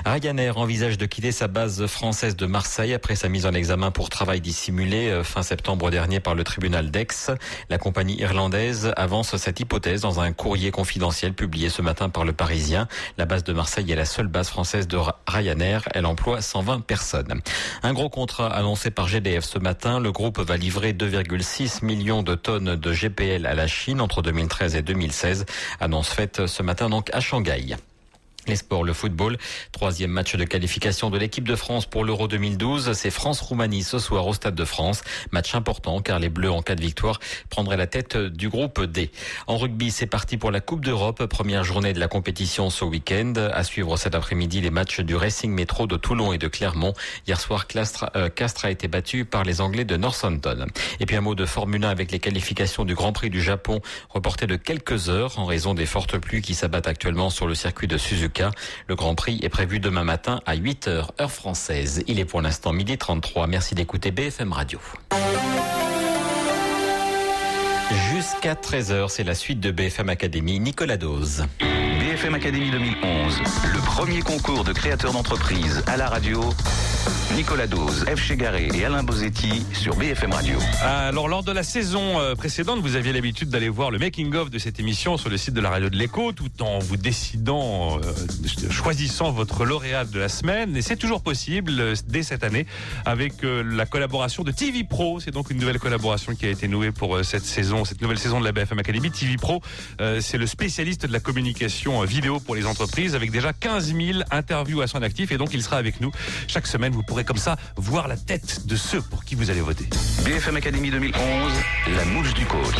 Ryanair envisage de quitter sa base française de Marseille après sa mise en examen pour travail dissimulé euh, fin septembre dernier par le tribunal d'Aix. La compagnie irlandaise avance cette hypothèse dans un courrier confidentiel publié ce matin par le Parisien. La base de Marseille est la seule base française de Ryanair. Elle emploie 120 personnes. Un gros contrat annoncé par GDF ce matin. Le groupe va livrer 2,6 millions de tonnes de GPL à la Chine entre 2013 et 2016. Annonce faite ce matin donc à Shanghai. Yeah. Les sports, le football, troisième match de qualification de l'équipe de France pour l'Euro 2012. C'est France-Roumanie ce soir au Stade de France. Match important car les Bleus, en cas de victoire, prendraient la tête du groupe D. En rugby, c'est parti pour la Coupe d'Europe. Première journée de la compétition ce week-end. À suivre cet après-midi les matchs du Racing Métro de Toulon et de Clermont. Hier soir, Castres, euh, Castres a été battu par les Anglais de Northampton. Et puis un mot de Formule 1 avec les qualifications du Grand Prix du Japon reportées de quelques heures en raison des fortes pluies qui s'abattent actuellement sur le circuit de Suzuka. Le Grand Prix est prévu demain matin à 8h heure française. Il est pour l'instant midi 33. Merci d'écouter BFM Radio. Jusqu'à 13h, c'est la suite de BFM Academy. Nicolas Dose. BFM Academy 2011, le premier concours de créateurs d'entreprise à la radio. Nicolas Dose, F. Chegaré et Alain Bozetti sur BFM Radio. Alors, lors de la saison euh, précédente, vous aviez l'habitude d'aller voir le making-of de cette émission sur le site de la radio de l'écho, tout en vous décidant, euh, choisissant votre lauréat de la semaine. Et c'est toujours possible euh, dès cette année avec la collaboration de TV Pro. C'est donc une nouvelle collaboration qui a été nouée pour cette saison, cette nouvelle saison de la BFM Academy. TV Pro, c'est le spécialiste de la communication vidéo pour les entreprises avec déjà 15 000 interviews à son actif. Et donc, il sera avec nous chaque semaine. Vous pourrez comme ça voir la tête de ceux pour qui vous allez voter. BFM Academy 2011, la mouche du coach.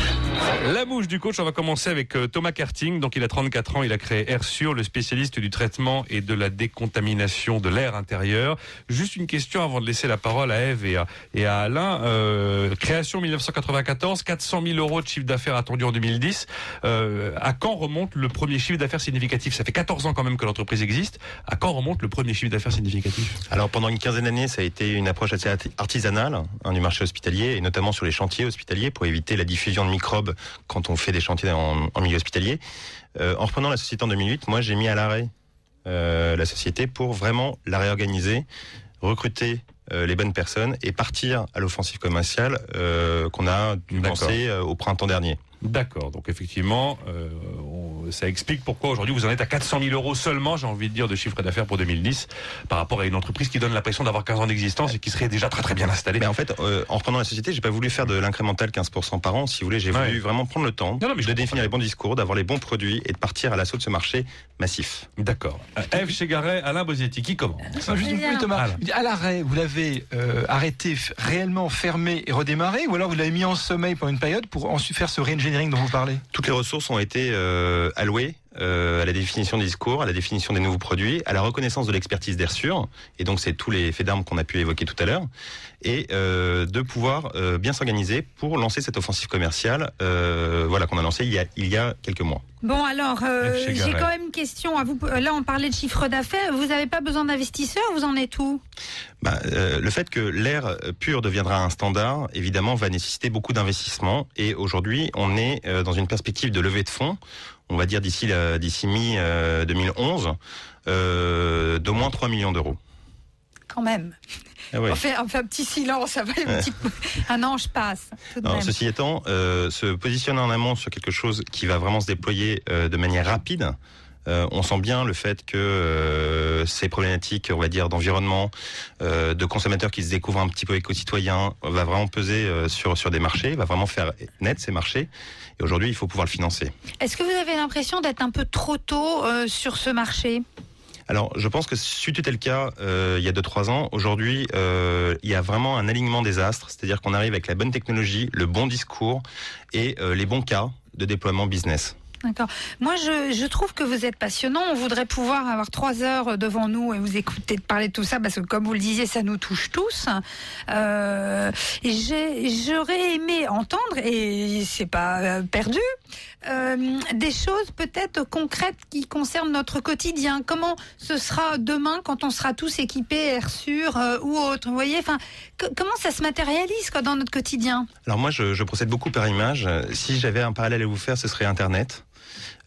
La bouche du coach, on va commencer avec euh, Thomas Kerting. Donc, il a 34 ans, il a créé Airsure, le spécialiste du traitement et de la décontamination de l'air intérieur. Juste une question avant de laisser la parole à Eve et à, et à Alain. Euh, création 1994, 400 000 euros de chiffre d'affaires attendu en 2010. Euh, à quand remonte le premier chiffre d'affaires significatif? Ça fait 14 ans quand même que l'entreprise existe. À quand remonte le premier chiffre d'affaires significatif? Alors pendant une quinzaine d'années, ça a été une approche assez arti- artisanale hein, du marché hospitalier et notamment sur les chantiers hospitaliers pour éviter la diffusion de microbes quand on fait des chantiers en, en milieu hospitalier. Euh, en reprenant la société en 2008, moi j'ai mis à l'arrêt euh, la société pour vraiment la réorganiser, recruter euh, les bonnes personnes et partir à l'offensive commerciale euh, qu'on a dû lancer au printemps dernier. D'accord. Donc effectivement, euh, on- ça explique pourquoi aujourd'hui vous en êtes à 400 000 euros seulement, j'ai envie de dire, de chiffre d'affaires pour 2010, par rapport à une entreprise qui donne l'impression d'avoir 15 ans d'existence et qui serait déjà très très bien installée. Mais en fait, euh, en reprenant la société, j'ai pas voulu faire de l'incrémental 15% par an. Si vous voulez, j'ai Ouais. voulu vraiment prendre le temps Non, non, mais de définir les bons discours, d'avoir les bons produits et de partir à l'assaut de ce marché massif. D'accord. Euh, Eve Chegaray, Alain Bosetti, qui commence? Non, juste une Thomas. Alain. À l'arrêt, vous l'avez euh, arrêté, réellement fermé et redémarré, ou alors vous l'avez mis en sommeil pendant une période pour ensuite faire ce Toutes les ressources ont été euh, allouées euh, à la définition des discours, à la définition des nouveaux produits, à la reconnaissance de l'expertise d'Airsure, et donc c'est tous les faits d'armes qu'on a pu évoquer tout à l'heure, et euh, de pouvoir euh, bien s'organiser pour lancer cette offensive commerciale, euh, voilà qu'on a lancée il y a, il y a quelques mois. Bon, alors, euh, j'ai quand même une question à vous. Là, on parlait de chiffre d'affaires. Vous n'avez pas besoin d'investisseurs Vous en êtes où? Bah, euh, le fait que l'air pur deviendra un standard, évidemment, va nécessiter beaucoup d'investissements. Et aujourd'hui, on est euh, dans une perspective de levée de fonds, on va dire d'ici d'ici mi euh, 2011, euh, d'au moins 3 millions d'euros. Quand même. Ah. On, fait, on fait un petit silence. Un, petit... un ange passe. Tout de Non, même. ceci étant, euh, se positionner en amont sur quelque chose qui va vraiment se déployer euh, de manière rapide. euh, on sent bien le fait que euh, ces problématiques, on va dire, d'environnement, euh, de consommateurs qui se découvrent un petit peu éco-citoyens, va vraiment peser euh, sur sur des marchés, va vraiment faire naître ces marchés. Et aujourd'hui, il faut pouvoir le financer. Est-ce que vous avez l'impression d'être un peu trop tôt euh, sur ce marché? Alors, je pense que si c'était le cas euh, il y a 2-3 ans, aujourd'hui, euh, il y a vraiment un alignement des astres, c'est-à-dire qu'on arrive avec la bonne technologie, le bon discours et euh, les bons cas de déploiement business. D'accord. Moi, je, trouve que vous êtes passionnant. On voudrait pouvoir avoir trois heures devant nous et vous écouter de parler de tout ça, parce que comme vous le disiez, ça nous touche tous. Euh, j'aurais aimé entendre, et c'est pas euh, perdu, euh, des choses peut-être concrètes qui concernent notre quotidien. Comment ce sera demain quand on sera tous équipés Air Sûr ou autre Vous voyez, comment ça se matérialise dans notre quotidien? Alors moi, je procède beaucoup par image. Si j'avais un parallèle à vous faire, ce serait Internet.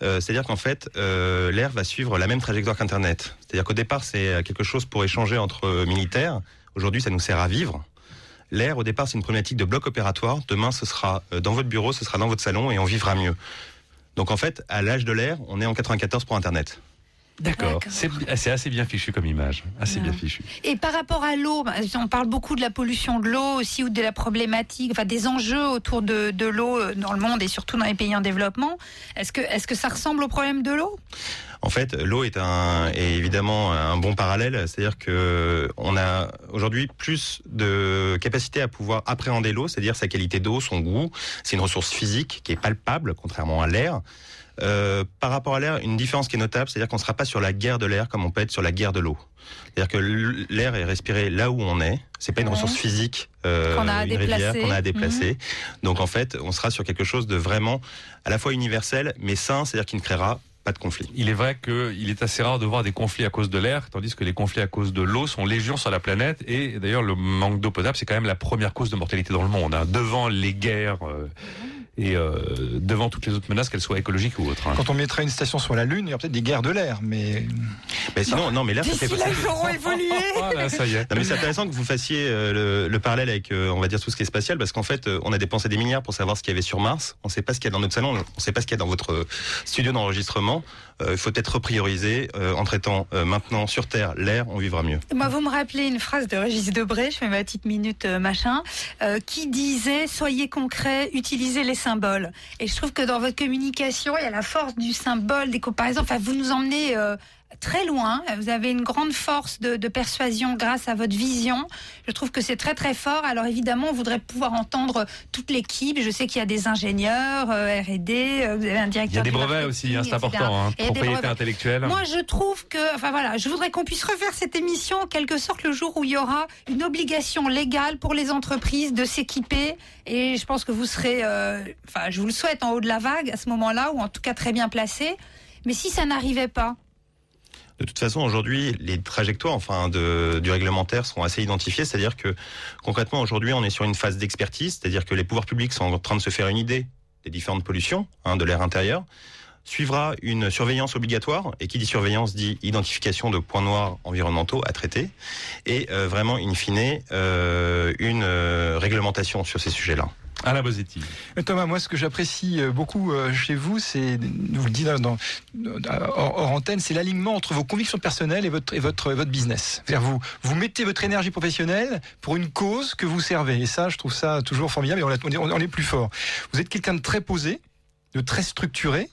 Euh, C'est-à-dire qu'en fait, euh, l'air va suivre la même trajectoire qu'Internet. C'est-à-dire qu'au départ, c'est quelque chose pour échanger entre euh, militaires. Aujourd'hui, ça nous sert à vivre. L'air, au départ, c'est une problématique de bloc opératoire. Demain, ce sera euh, dans votre bureau, ce sera dans votre salon et on vivra mieux. Donc en fait, à l'âge de l'air, on est en 94 pour Internet. D'accord. C'est c'est assez bien fichu comme image. Assez bien fichu. Et par rapport à l'eau, bah, on parle beaucoup de la pollution de l'eau aussi ou de la problématique, enfin des enjeux autour de, de l'eau euh, dans le monde et surtout dans les pays en développement. Est-ce que, est-ce que ça ressemble au problème de l'eau? En fait, l'eau est un est évidemment un bon parallèle, c'est-à-dire que on a aujourd'hui plus de capacité à pouvoir appréhender l'eau, c'est-à-dire sa qualité d'eau, son goût. C'est une ressource physique qui est palpable, contrairement à l'air. Euh, par rapport à l'air, une différence qui est notable, c'est-à-dire qu'on ne sera pas sur la guerre de l'air comme on peut être sur la guerre de l'eau. C'est-à-dire que l'air est respiré là où on est. C'est pas une Ouais. ressource physique, euh, Qu'on a à une déplacer. rivière qu'on a à déplacer. Mhm. Donc en fait, on sera sur quelque chose de vraiment à la fois universel, mais sain, c'est-à-dire qui ne créera pas de conflit. Il est vrai qu'il est assez rare de voir des conflits à cause de l'air, tandis que les conflits à cause de l'eau sont légion sur la planète. Et d'ailleurs, le manque d'eau potable, c'est quand même la première cause de mortalité dans le monde. hein. Devant les guerres euh, et euh, devant toutes les autres menaces, qu'elles soient écologiques ou autres. hein. Quand on mettrait une station sur la Lune, il y aurait peut-être des guerres de l'air, mais. Mais sinon, non, mais l'air, ça D'ici là, ils auront évolué. Ah, là, ça y est. Non, mais c'est intéressant que vous fassiez euh, le, le parallèle avec, euh, on va dire, tout ce qui est spatial, parce qu'en fait, euh, on a dépensé des milliards pour savoir ce qu'il y avait sur Mars. On ne sait pas ce qu'il y a dans notre salon, on ne sait pas ce qu'il y a dans votre studio d'enregistrement. Euh, il faut peut-être reprioriser euh, en traitant euh, maintenant sur Terre l'air, on vivra mieux. Moi, vous me rappelez une phrase de Régis Debray, je fais ma petite minute euh, machin, euh, qui disait Soyez concret, utilisez les symboles. Et je trouve que dans votre communication, il y a la force du symbole, des comparaisons. Enfin, vous nous emmenez euh, très loin. Vous avez une grande force de, de persuasion grâce à votre vision. Je trouve que c'est très très fort. Alors évidemment, on voudrait pouvoir entendre toute l'équipe. Je sais qu'il y a des ingénieurs, euh, R&D, euh, vous avez un directeur. Il y a des brevets aussi, hein, c'est important, hein, propriété intellectuelle. Moi, je trouve que, enfin voilà, je voudrais qu'on puisse refaire cette émission en quelque sorte le jour où il y aura une obligation légale pour les entreprises de s'équiper. Et je pense que vous serez, euh, enfin, je vous le souhaite, en haut de la vague à ce moment-là, ou en tout cas très bien placé. Mais si ça n'arrivait pas, De toute façon, aujourd'hui, les trajectoires, enfin, de, du réglementaire sont assez identifiées. C'est-à-dire que, concrètement, aujourd'hui, on est sur une phase d'expertise. C'est-à-dire que les pouvoirs publics sont en train de se faire une idée des différentes pollutions hein, de l'air intérieur. Suivra une surveillance obligatoire. Et qui dit surveillance dit identification de points noirs environnementaux à traiter. Et euh, vraiment, in fine, euh, une euh, réglementation sur ces sujets-là. Mais Thomas, moi, ce que j'apprécie euh, beaucoup euh, chez vous, c'est, vous le dis dans, hors, hors antenne, c'est l'alignement entre vos convictions personnelles et votre, et votre, votre business. C'est-à-dire vous, vous mettez votre énergie professionnelle pour une cause que vous servez. Et ça, je trouve ça toujours formidable et on, on est, on est plus fort. Vous êtes quelqu'un de très posé, de très structuré.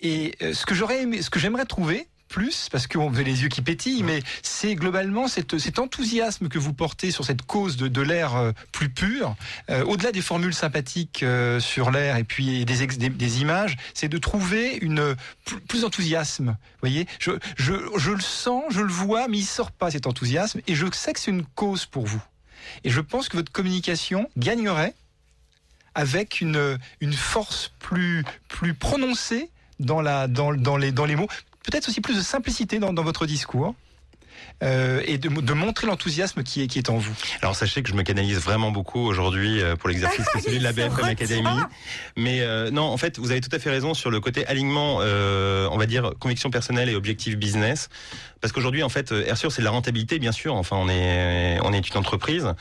Et euh, ce que j'aurais aimé, ce que j'aimerais trouver, plus, parce qu'on avez les yeux qui pétillent, mais c'est globalement cette- cet enthousiasme que vous portez sur cette cause de, de l'air euh, plus pur, euh, au-delà des formules sympathiques euh, sur l'air et puis des, ex- des, des images, c'est de trouver une plus, d'enthousiasme. Vous voyez, je, je, je le sens, je le vois, mais il sort pas cet enthousiasme, et je sais que c'est une cause pour vous. Et je pense que votre communication gagnerait avec une, une force plus, plus prononcée dans, la, dans, dans, les, dans les mots, peut-être aussi plus de simplicité dans, votre discours. Euh, et de, de montrer l'enthousiasme qui est, qui est en vous. Alors sachez que je me canalise vraiment beaucoup aujourd'hui euh, pour l'exercice que celui de la BFM Academy. Mais euh, non, en fait, vous avez tout à fait raison sur le côté alignement, euh, on va dire conviction personnelle et objectif business. Parce qu'aujourd'hui, en fait, euh, Airsure, c'est de la rentabilité, bien sûr. Enfin, on est, on est une entreprise,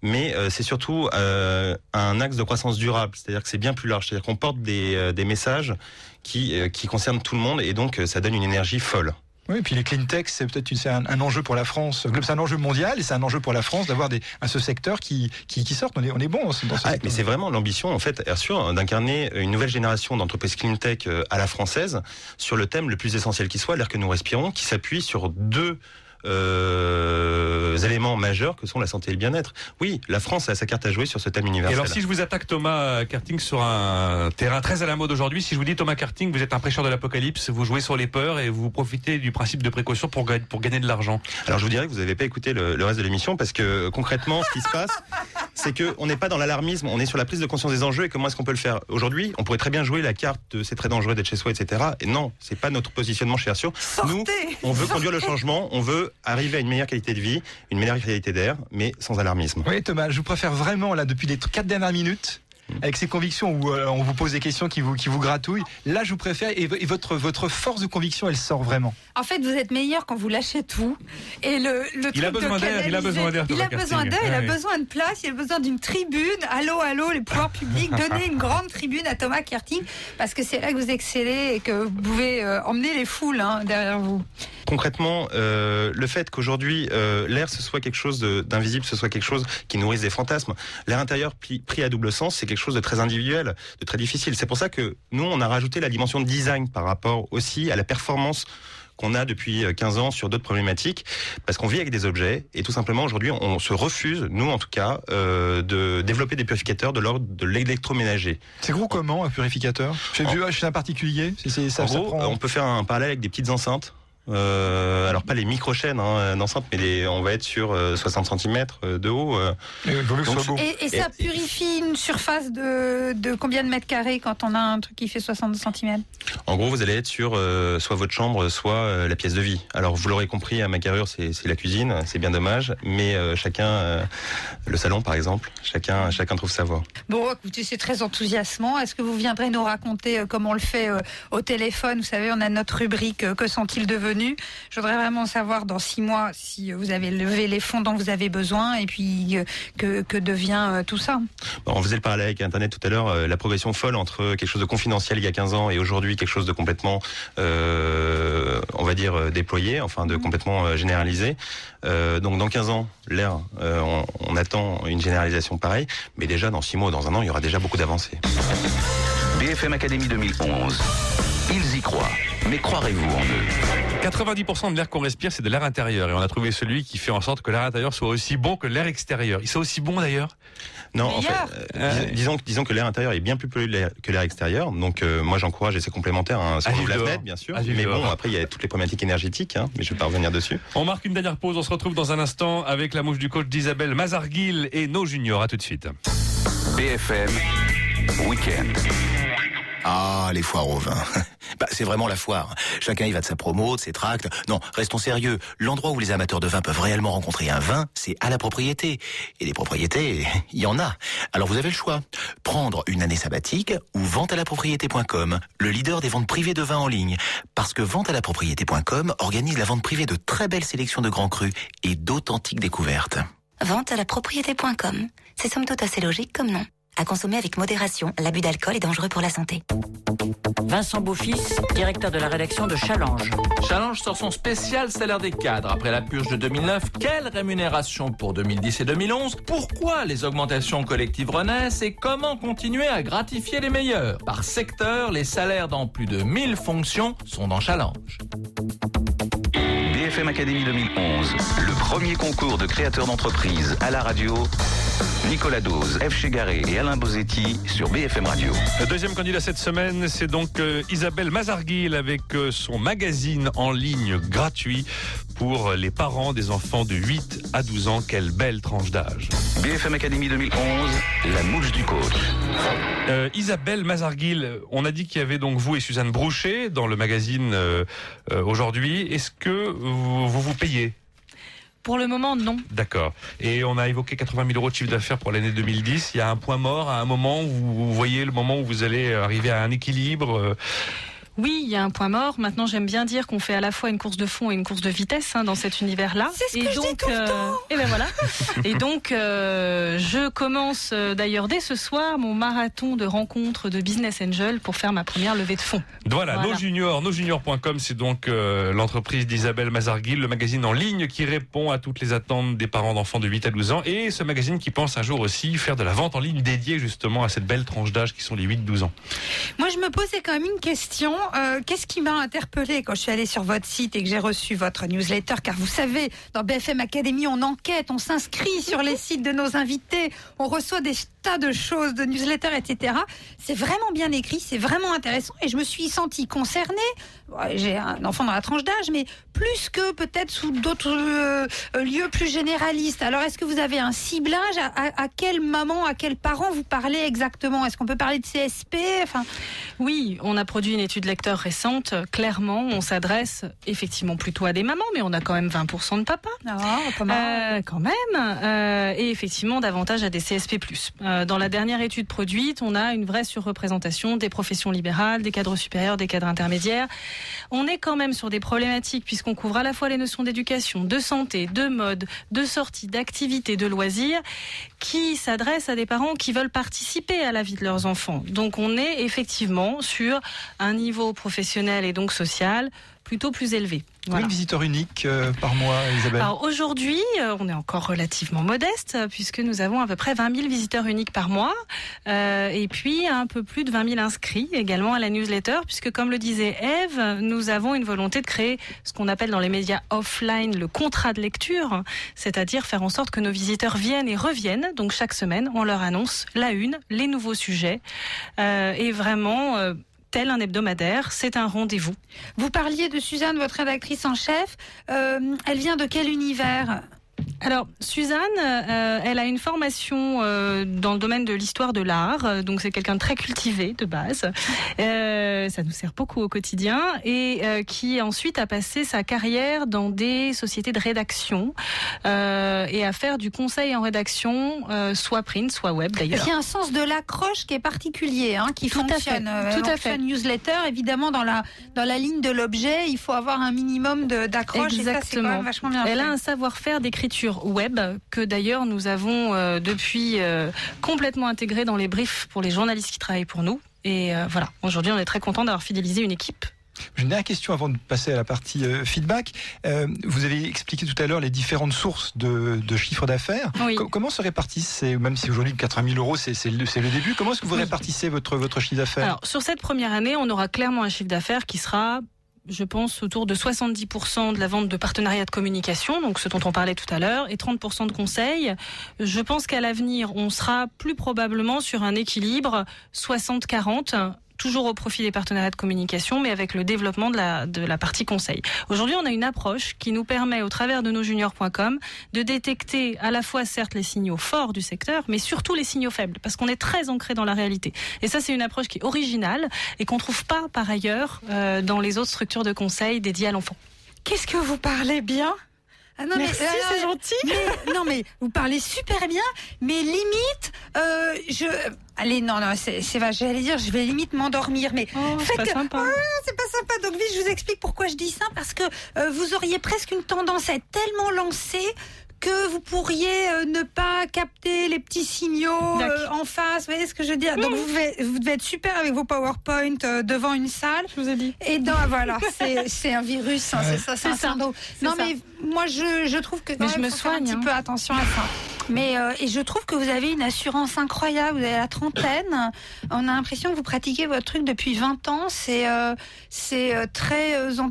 mais euh, c'est surtout euh, un axe de croissance durable. C'est-à-dire que c'est bien plus large. C'est-à-dire qu'on porte des, euh, des messages qui, euh, qui concernent tout le monde, et donc ça donne une énergie folle. Oui, et puis les clean tech, c'est peut-être un, un enjeu pour la France. C'est un enjeu mondial et c'est un enjeu pour la France d'avoir ce secteur qui, qui, qui sorte. On est, on est bon dans ce Ah, mais c'est vraiment l'ambition, en fait, Airsure, d'incarner une nouvelle génération d'entreprises clean tech euh, à la française sur le thème le plus essentiel qui soit, l'air que nous respirons, qui s'appuie sur deux euh, éléments majeurs que sont la santé et le bien-être. Oui, la France a sa carte à jouer sur ce thème Et universel. alors, si je vous attaque Thomas Karting sur un terrain très à la mode aujourd'hui, si je vous dis Thomas Karting, vous êtes un prêcheur de l'apocalypse, vous jouez sur les peurs et vous profitez du principe de précaution pour, ga- pour gagner de l'argent. Alors je vous dirais que vous n'avez pas écouté le, le reste de l'émission parce que concrètement, ce qui se passe, c'est que on n'est pas dans l'alarmisme, on est sur la prise de conscience des enjeux et comment est-ce qu'on peut le faire. Aujourd'hui, on pourrait très bien jouer la carte de c'est très dangereux d'être chez soi, etc. Et non, c'est pas notre positionnement chez Airsure. Nous, on veut conduire le changement, on veut arriver à une meilleure qualité de vie, une meilleure qualité d'air, mais sans alarmisme. Oui, Thomas, je vous préfère vraiment, là, depuis les quatre dernières minutes, avec ces convictions où euh, on vous pose des questions qui vous, qui vous gratouillent. Là, je vous préfère, et, vo- et votre, votre force de conviction, elle sort vraiment. En fait, vous êtes meilleur quand vous lâchez tout. Et le, le Il a besoin d'air, il a besoin d'air, Il a besoin d'air, il a besoin de place, il a besoin d'une tribune. Allô, allô, les pouvoirs publics, donnez une grande tribune à Thomas Kerting parce que c'est là que vous excellez et que vous pouvez euh, emmener les foules hein, derrière vous. Concrètement, euh, le fait qu'aujourd'hui euh, l'air ce soit quelque chose de- d'invisible, ce soit quelque chose qui nourrisse des fantasmes. L'air intérieur pli- pris à double sens, c'est quelque chose de très individuel, de très difficile. C'est pour ça que nous on a rajouté la dimension de design par rapport aussi à la performance qu'on a depuis euh, 15 ans sur d'autres problématiques, parce qu'on vit avec des objets, et tout simplement aujourd'hui on se refuse, nous en tout cas, euh, de développer des purificateurs de l'ordre de l'électroménager. C'est gros comment, un purificateur? Chez, chez un particulier? C'est- ça, en ça gros, prend- euh, on peut faire un parallèle avec des petites enceintes. Euh, alors pas les micro-chaînes hein, d'enceinte, mais les, on va être sur euh, 60 cm de haut. euh. Donc, Et, et ça purifie une surface de, de combien de mètres carrés quand on a un truc qui fait 60 cm En gros, vous allez être sur euh, soit votre chambre, soit euh, la pièce de vie. Alors, vous l'aurez compris, à ma carrure, c'est c'est la cuisine, c'est bien dommage, mais euh, chacun, euh, le salon par exemple, chacun, chacun trouve sa voie. Bon, écoutez, c'est très enthousiasmant. Est-ce que vous viendrez nous raconter euh, comment on le fait euh, au téléphone? Vous savez, on a notre rubrique euh, Que sont-ils devenus? Je voudrais vraiment savoir dans six mois si euh, vous avez levé les fonds dont vous avez besoin et puis euh, que, que devient euh, tout ça. Bon, on faisait le parallèle avec Internet tout à l'heure, la progression folle entre quelque chose de confidentiel il y a 15 ans et aujourd'hui quelque chose de complètement, euh, on va dire, déployé, enfin de complètement euh, généralisé. Euh, donc dans 15 ans, l'air, euh, on, on attend une généralisation pareille, mais déjà dans 6 mois ou dans un an, il y aura déjà beaucoup d'avancées. BFM Academy 2011. Ils y croient. Mais croirez-vous en eux 90% de l'air qu'on respire, c'est de l'air intérieur. Et on a trouvé celui qui fait en sorte que l'air intérieur soit aussi bon que l'air extérieur. Il soit aussi bon d'ailleurs? Non, en fait, euh, dis- disons, disons que l'air intérieur est bien plus pollué que l'air extérieur. Donc, euh, moi, j'encourage, et c'est complémentaire, hein, À sur la fenêtre, bien sûr. Mais bon, dehors. après, il y a toutes les problématiques énergétiques, hein, mais je vais pas revenir dessus. On marque une dernière pause. On se retrouve dans un instant avec la mouche du coach d'Isabelle Mazarguil et nos juniors. À tout de suite. BFM Week-end. Ah, les foires au vin. Bah, c'est vraiment la foire. Chacun y va de sa promo, de ses tracts. Non, restons sérieux. L'endroit où les amateurs de vin peuvent réellement rencontrer un vin, c'est à la propriété. Et des propriétés, il y en a. Alors vous avez le choix. Prendre une année sabbatique ou vente à la propriété.com, le leader des ventes privées de vin en ligne. Parce que vente à la propriété.com organise la vente privée de très belles sélections de grands crus et d'authentiques découvertes. Vente à la propriété.com. C'est somme toute assez logique comme nom. À consommer avec modération, l'abus d'alcool est dangereux pour la santé. Vincent Beaufils, directeur de la rédaction de Challenge. Challenge sort son spécial salaire des cadres. Après la purge de 2009, quelle rémunération pour 2010 et 2011 Pourquoi les augmentations collectives renaissent Et comment continuer à gratifier les meilleurs? Par secteur, les salaires dans plus de 1000 fonctions sont dans Challenge. BFM Academy 2011. Le premier concours de créateurs d'entreprise à la radio. Nicolas Dose, F. Chegaré et Alain Bozetti sur BFM Radio. Le deuxième candidat cette semaine, c'est donc euh, Isabelle Mazarguil avec euh, son magazine en ligne gratuit pour les parents des enfants de 8 à 12 ans. Quelle belle tranche d'âge. BFM Academy 2011. La mouche du coach. Euh, Isabelle Mazarguil, on a dit qu'il y avait donc vous et Suzanne Brouchet dans le magazine euh, euh, aujourd'hui. Est-ce que vous vous, vous payez Pour le moment, non. D'accord. Et on a évoqué 80 000 euros de chiffre d'affaires pour l'année 2010. Il y a un point mort à un moment où vous voyez le moment où vous allez arriver à un équilibre. Euh, Oui, il y a un point mort. Maintenant, j'aime bien dire qu'on fait à la fois une course de fond et une course de vitesse hein, dans cet univers-là. C'est ce et que je dis donc, tout le temps. et ben voilà. et donc, euh, je commence euh, d'ailleurs dès ce soir mon marathon de rencontres de business angel pour faire ma première levée de fonds. Voilà, Voilà. nos juniors, nosjuniors.com, c'est donc euh, l'entreprise d'Isabelle Mazarguil, le magazine en ligne qui répond à toutes les attentes des parents d'enfants de 8 à 12 ans et ce magazine qui pense un jour aussi faire de la vente en ligne dédiée justement à cette belle tranche d'âge qui sont les 8-12 ans. Moi, je me posais quand même une question. Euh, Qu'est-ce qui m'a interpellée quand je suis allée sur votre site et que j'ai reçu votre newsletter? Car vous savez, dans BFM Academy, on enquête, on s'inscrit sur les sites de nos invités, on reçoit des tas de choses, de newsletters, etc. C'est vraiment bien écrit, c'est vraiment intéressant et je me suis sentie concernée. J'ai un enfant dans la tranche d'âge, mais plus que peut-être sous d'autres euh, lieux plus généralistes. Alors, est-ce que vous avez un ciblage à, à, à quelle maman, à quels parents vous parlez exactement? Est-ce qu'on peut parler de CSP Enfin, Oui, on a produit une étude lecteur récente. Clairement, on s'adresse effectivement plutôt à des mamans, mais on a quand même 20% de papas. Ah, pas mal. Euh, quand même. Euh, et effectivement, davantage à des CSP+. Euh, dans la dernière étude produite, on a une vraie surreprésentation des professions libérales, des cadres supérieurs, des cadres intermédiaires. On est quand même sur des problématiques puisqu'on couvre à la fois les notions d'éducation, de santé, de mode, de sortie, d'activité, de loisirs, qui s'adressent à des parents qui veulent participer à la vie de leurs enfants. Donc on est effectivement sur un niveau professionnel et donc social plutôt plus élevé. Combien de visiteurs uniques euh, par mois, Isabelle. Alors aujourd'hui, euh, on est encore relativement modeste euh, puisque nous avons à peu près 20 000 visiteurs uniques par mois euh, et puis un peu plus de 20 000 inscrits également à la newsletter puisque comme le disait Eve, nous avons une volonté de créer ce qu'on appelle dans les médias offline le contrat de lecture, c'est-à-dire faire en sorte que nos visiteurs viennent et reviennent. Donc chaque semaine, on leur annonce la une, les nouveaux sujets. Et vraiment... un hebdomadaire, c'est un rendez-vous. Vous parliez de Suzanne, votre rédactrice en chef. Euh, elle vient de quel univers? Alors, Suzanne, euh, elle a une formation euh, dans le domaine de l'histoire de l'art, euh, donc c'est quelqu'un de très cultivé de base. Euh, ça nous sert beaucoup au quotidien et qui ensuite a passé sa carrière dans des sociétés de rédaction et à faire du conseil en rédaction, soit print, soit web d'ailleurs. Il y a un sens de l'accroche qui est particulier, hein, qui Tout à fonctionne. fait, Euh, tout à fait fait. newsletter, évidemment, dans la, dans la ligne de l'objet, il faut avoir un minimum d'accroche. Et ça, c'est quand même vachement bien Elle fait. a un savoir-faire d'écriture web que d'ailleurs nous avons euh, depuis euh, complètement intégré dans les briefs pour les journalistes qui travaillent pour nous. Et euh, voilà, aujourd'hui on est très content d'avoir fidélisé une équipe. J'ai une dernière question avant de passer à la partie euh, feedback. Euh, vous avez expliqué tout à l'heure les différentes sources de, de chiffre d'affaires. Co- comment se répartissent, ces- même si aujourd'hui 80 000 euros c'est c'est le, le début, comment est-ce que vous répartissez votre, votre chiffre d'affaires? Alors sur cette première année, on aura clairement un chiffre d'affaires qui sera je pense autour de 70% de la vente de partenariats de communication, donc ce dont on parlait tout à l'heure, et 30% de conseils. Je pense qu'à l'avenir, on sera plus probablement sur un équilibre 60-40 toujours au profit des partenariats de communication, mais avec le développement de la, de la partie conseil. Aujourd'hui, on a une approche qui nous permet, au travers de nos juniors.com, de détecter à la fois, certes, les signaux forts du secteur, mais surtout les signaux faibles, parce qu'on est très ancré dans la réalité. Et ça, c'est une approche qui est originale et qu'on trouve pas, par ailleurs, euh, dans les autres structures de conseil dédiées à l'enfant. Qu'est-ce que vous parlez bien? Ah non, Merci, mais, c'est gentil. mais- non mais vous parlez super bien, mais limite, euh, je, allez non non, c'est c'est vache, j'allais dire, je vais limite m'endormir, mais Oh, c'est pas sympa. Ah, c'est pas sympa. Donc vite, je vous explique pourquoi je dis ça, parce que euh, vous auriez presque une tendance à être tellement lancé que vous pourriez euh, ne pas capter les petits signaux euh, en face. Vous voyez ce que je veux dire? Donc vous devez, vous devez être super avec vos PowerPoint euh, devant une salle. Je vous ai dit. Et dans, voilà, c'est un virus, hein, c'est ça, c'est un ça. syndrome. Non ça. mais moi je, je trouve que quand Mais je même, me faut faire soigne, un petit hein. peu attention à ça. Mais euh, et je trouve que vous avez une assurance incroyable. Vous avez la trentaine. On a l'impression que vous pratiquez votre truc depuis 20 ans. C'est euh, c'est euh, très euh, en-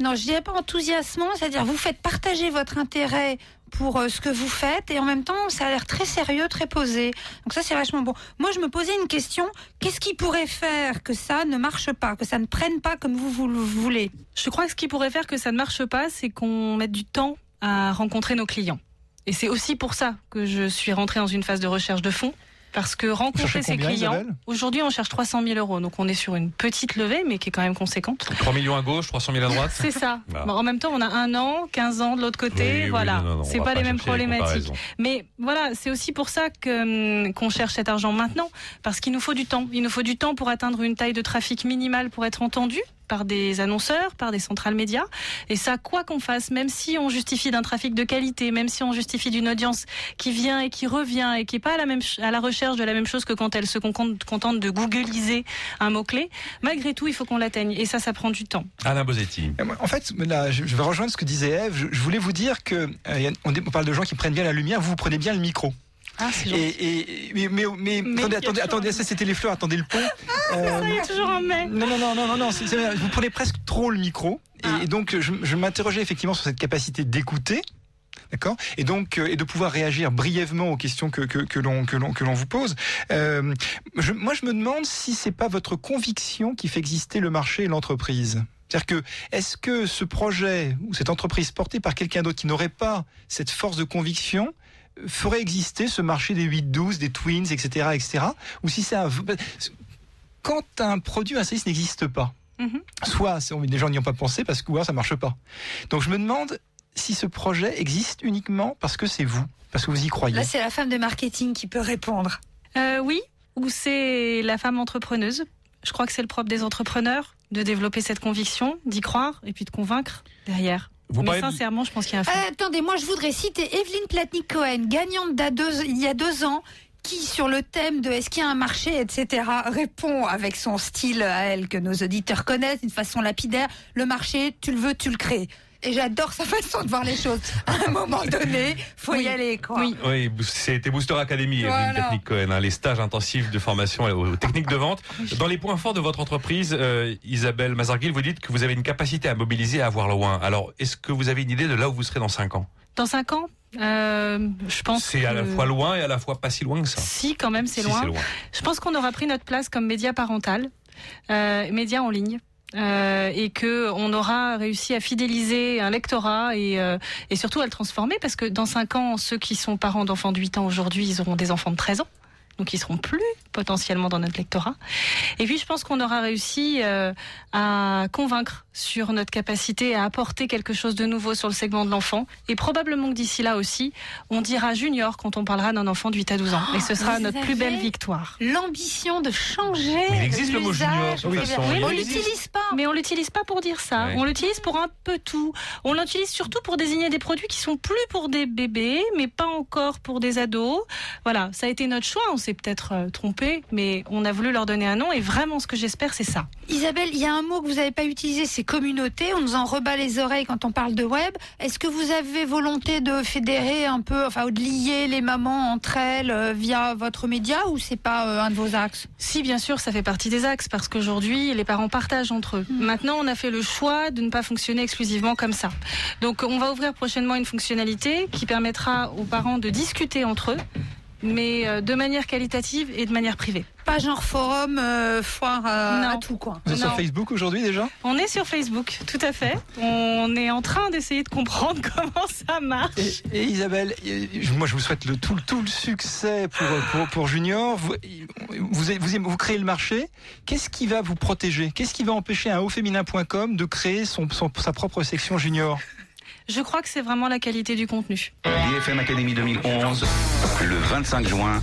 non, je dirais pas enthousiasmant. C'est-à-dire vous faites partager votre intérêt pour euh, ce que vous faites et en même temps ça a l'air très sérieux, très posé. Donc ça c'est vachement bon. Moi je me posais une question. Qu'est-ce qui pourrait faire que ça ne marche pas, que ça ne prenne pas comme vous, vous le voulez? Je crois que ce qui pourrait faire que ça ne marche pas, c'est qu'on mette du temps à rencontrer nos clients. Et c'est aussi pour ça que je suis rentrée dans une phase de recherche de fonds. Parce que rencontrer ses combien, clients, aujourd'hui on cherche 300 000 euros, donc on est sur une petite levée, mais qui est quand même conséquente. 3 millions à gauche, 300 000 à droite C'est ça. Voilà. Bon, en même temps, on a un an, 15 ans de l'autre côté. Oui, oui, voilà. on c'est pas, pas les mêmes problématiques. Mais voilà, c'est aussi pour ça que hum, qu'on cherche cet argent maintenant, parce qu'il nous faut du temps. Il nous faut du temps pour atteindre une taille de trafic minimale pour être entendu par des annonceurs, par des centrales médias. Et ça, quoi qu'on fasse, même si on justifie d'un trafic de qualité, même si on justifie d'une audience qui vient et qui revient et qui est pas à la même à la recherche de la même chose que quand elle se contente de googliser un mot clé, malgré tout, il faut qu'on l'atteigne. Et ça, ça prend du temps. Alain Bosetti. En fait, là, je vais rejoindre ce que disait Eve. Je, voulais vous dire que euh, on parle de gens qui prennent bien la lumière. Vous, vous prenez bien le micro. Ah, c'est Et, et- mais, mais, mais- Mais attendez, attendez, attendez, ça c'était les fleurs, attendez le pont. Ça, il y a toujours un mais. Non, non, non, non, non, non, c'est- vous prenez presque trop le micro. Et, et donc, je, je m'interrogeais effectivement sur cette capacité d'écouter. D'accord? Et donc, euh, et de pouvoir réagir brièvement aux questions que, que, que l'on que l'on que l'on vous pose. Euh, je- moi, je me demande si c'est pas votre conviction qui fait exister le marché et l'entreprise. C'est-à-dire que est-ce que ce projet ou cette entreprise portée par quelqu'un d'autre qui n'aurait pas cette force de conviction euh, ferait exister ce marché des 8-12, des twins, etc., etc. Ou si c'est un quand un produit, un service n'existe pas, Mhm. soit c'est- les gens n'y ont pas pensé parce que ou alors ça marche pas. Donc je me demande si ce projet existe uniquement parce que c'est vous, parce que vous y croyez. Là c'est la femme de marketing qui peut répondre. Euh, oui, ou c'est la femme entrepreneuse. Je crois que c'est le propre des entrepreneurs de développer cette conviction, d'y croire et puis de convaincre derrière. Vous Mais parlez sincèrement, je pense qu'il y a un fond. Euh, attendez, moi je voudrais citer Evelyne Platnik-Cohen, gagnante d'à deux- il y a deux ans, qui sur le thème de est-ce qu'il y a un marché, etc., répond avec son style à elle que nos auditeurs connaissent, d'une façon lapidaire, le marché, tu le veux, tu le crées. Et j'adore sa façon de voir les choses. À un moment donné, faut y aller, quoi. Oui, c'était Booster Academy, Evelyne Voilà. Technique Cohen, hein, les stages intensifs de formation aux techniques de vente. Dans les points forts de votre entreprise, euh, Isabelle Mazarguil, vous dites que vous avez une capacité à mobiliser et à voir loin. Alors, est-ce que vous avez une idée de là où vous serez dans 5 ans? Dans cinq ans, euh, je pense C'est à la fois loin et à la fois pas si loin que ça. Si, quand même, c'est Si, loin. Je pense qu'on aura pris notre place comme média parental. euh, médias en ligne. Euh, et que on aura réussi à fidéliser un lectorat et, euh, et surtout à le transformer parce que dans 5 ans, ceux qui sont parents d'enfants de 8 ans aujourd'hui, ils auront des enfants de 13 ans. Donc ils seront plus potentiellement dans notre lectorat. Et puis je pense qu'on aura réussi euh, à convaincre sur notre capacité à apporter quelque chose de nouveau sur le segment de l'enfant. Et probablement que d'ici là aussi, on dira junior quand on parlera d'un enfant de 8 à 12 ans. Et ce sera Vous notre plus belle victoire. L'ambition de changer. Mais il existe le mot l'usage. junior, Oui, on l'utilise pas. Mais on l'utilise pas pour dire ça. Ouais. On l'utilise pour un peu tout. On l'utilise surtout pour désigner des produits qui sont plus pour des bébés, mais pas encore pour des ados. Voilà, ça a été notre choix. On s'est peut-être euh, mais on a voulu leur donner un nom. Et vraiment, ce que j'espère, c'est ça. Isabelle, il y a un mot que vous n'avez pas utilisé, c'est communauté. On nous en rebat les oreilles quand on parle de web. Est-ce que vous avez volonté de fédérer un peu, enfin, ou de lier les mamans entre elles euh, via votre média ou c'est pas euh, un de vos axes? Si, bien sûr, ça fait partie des axes parce qu'aujourd'hui, les parents partagent entre eux. Hmm. Maintenant, on a fait le choix de ne pas fonctionner exclusivement comme ça. Donc, on va ouvrir prochainement une fonctionnalité qui permettra aux parents de discuter entre eux, mais euh, de manière qualitative et de manière privée. Pas genre forum, euh, foire euh, Non. à tout quoi. Vous êtes sur. Facebook aujourd'hui déjà? On est sur Facebook, tout à fait. On est en train d'essayer de comprendre comment ça marche. Et, et Isabelle, moi je vous souhaite le, tout, le- tout le succès pour, pour, pour Junior. Vous, vous, vous, vous créez le marché. Qu'est-ce qui va vous protéger? Qu'est-ce qui va empêcher un hautféminin.com de créer son, son- sa propre section Junior? Je crois que c'est vraiment la qualité du contenu. BFM Academy 2011, le 25 juin,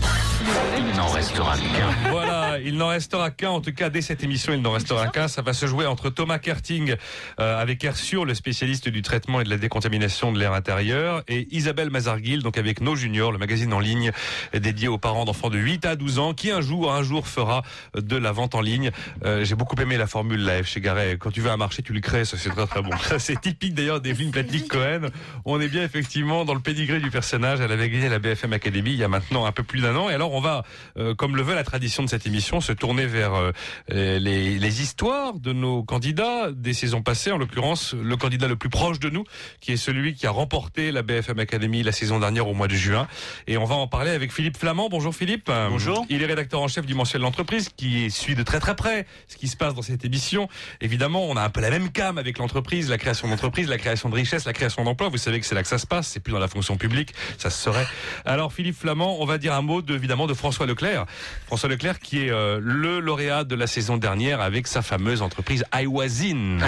il n'en restera qu'un. Voilà, il n'en restera qu'un. En tout cas, dès cette émission, il n'en restera qu'un. Ça va se jouer entre Thomas Kerting euh, avec Airsure, le spécialiste du traitement et de la décontamination de l'air intérieur, et Isabelle Mazarguil, donc avec Nos Juniors, le magazine en ligne dédié aux parents d'enfants de 8 à 12 ans, qui un jour, un jour fera de la vente en ligne. Euh, J'ai beaucoup aimé la formule live chez Garret. Quand tu veux un marché, tu le crées. Ça, c'est très très bon. Ça, c'est typique d'ailleurs d'Evelyne Platnik-Cohen. On est bien effectivement dans le pédigré du personnage. Elle avait gagné la BFM Academy il y a maintenant un peu plus d'un an. Et alors, on va, euh, comme le veut la tradition de cette émission, se tourner vers euh, les, les histoires de nos candidats des saisons passées. En l'occurrence, le candidat le plus proche de nous, qui est celui qui a remporté la BFM Academy la saison dernière au mois de juin. Et on va en parler avec Philippe Flamand. Bonjour Philippe. Bonjour. Il est rédacteur en chef du mensuel L'entreprise, qui suit de très très près ce qui se passe dans cette émission. Évidemment, on a un peu la même cam avec l'entreprise, la création d'entreprise, la création de richesse, la création d'emplois. Vous savez que c'est là que ça se passe. C'est plus dans la fonction publique, ça se serait. Alors Philippe Flamand, on va dire un mot de, évidemment de François Leclerc. François Leclerc qui est euh, le lauréat de la saison dernière avec sa fameuse entreprise iWasin,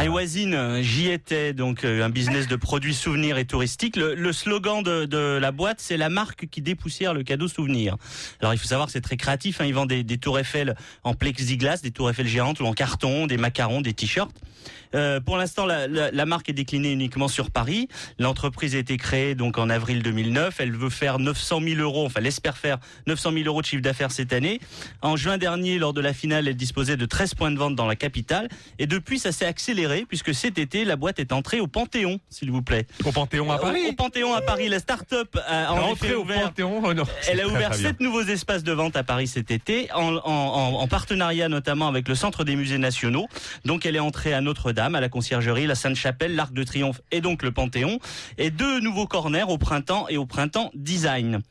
euh, j'y étais, donc euh, un business de produits souvenirs et touristiques. Le, slogan de, la boîte, c'est la marque qui dépoussière le cadeau souvenir. Alors il faut savoir c'est très créatif, hein, ils vendent des, tours Eiffel en plexiglas, des tours Eiffel géantes ou en carton, des macarons, des t-shirts. Euh, pour l'instant, la marque est déclinée uniquement sur Paris. L'entreprise a été créée donc en avril 2009. Elle veut faire 900 000 euros, enfin elle espère faire 900 000 euros de chiffre d'affaires cette année. En juin dernier, lors de la finale, elle disposait de 13 points de vente dans la capitale. Et depuis, ça s'est accéléré puisque cet été, la boîte est entrée au Panthéon, s'il vous plaît. Au Panthéon à Paris Au, au Panthéon à Paris, la start-up a en effet au ouvert. Panthéon, oh non, Elle a ouvert bien. sept nouveaux espaces de vente à Paris cet été, en, en- en- en partenariat notamment avec le Centre des musées nationaux. Donc elle est entrée à Notre-Dame, à la Conciergerie, la Sainte-Chapelle, l'Arc de Triomphe et donc le Panthéon. Et deux nouveaux corners au printemps et au printemps design.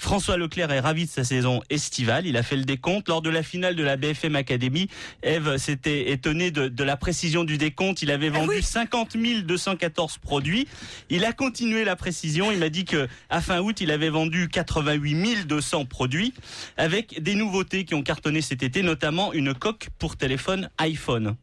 François Leclerc est ravi de sa saison estivale. Il a fait le décompte. Lors de la finale de la BFM Academy, Eve s'était étonné de, de la précision du décompte. Il avait vendu 50 214 produits. Il a continué la précision. Il m'a dit que à fin août, il avait vendu 88 200 produits avec des nouveautés qui ont cartonné cet été, notamment une coque pour téléphone iPhone.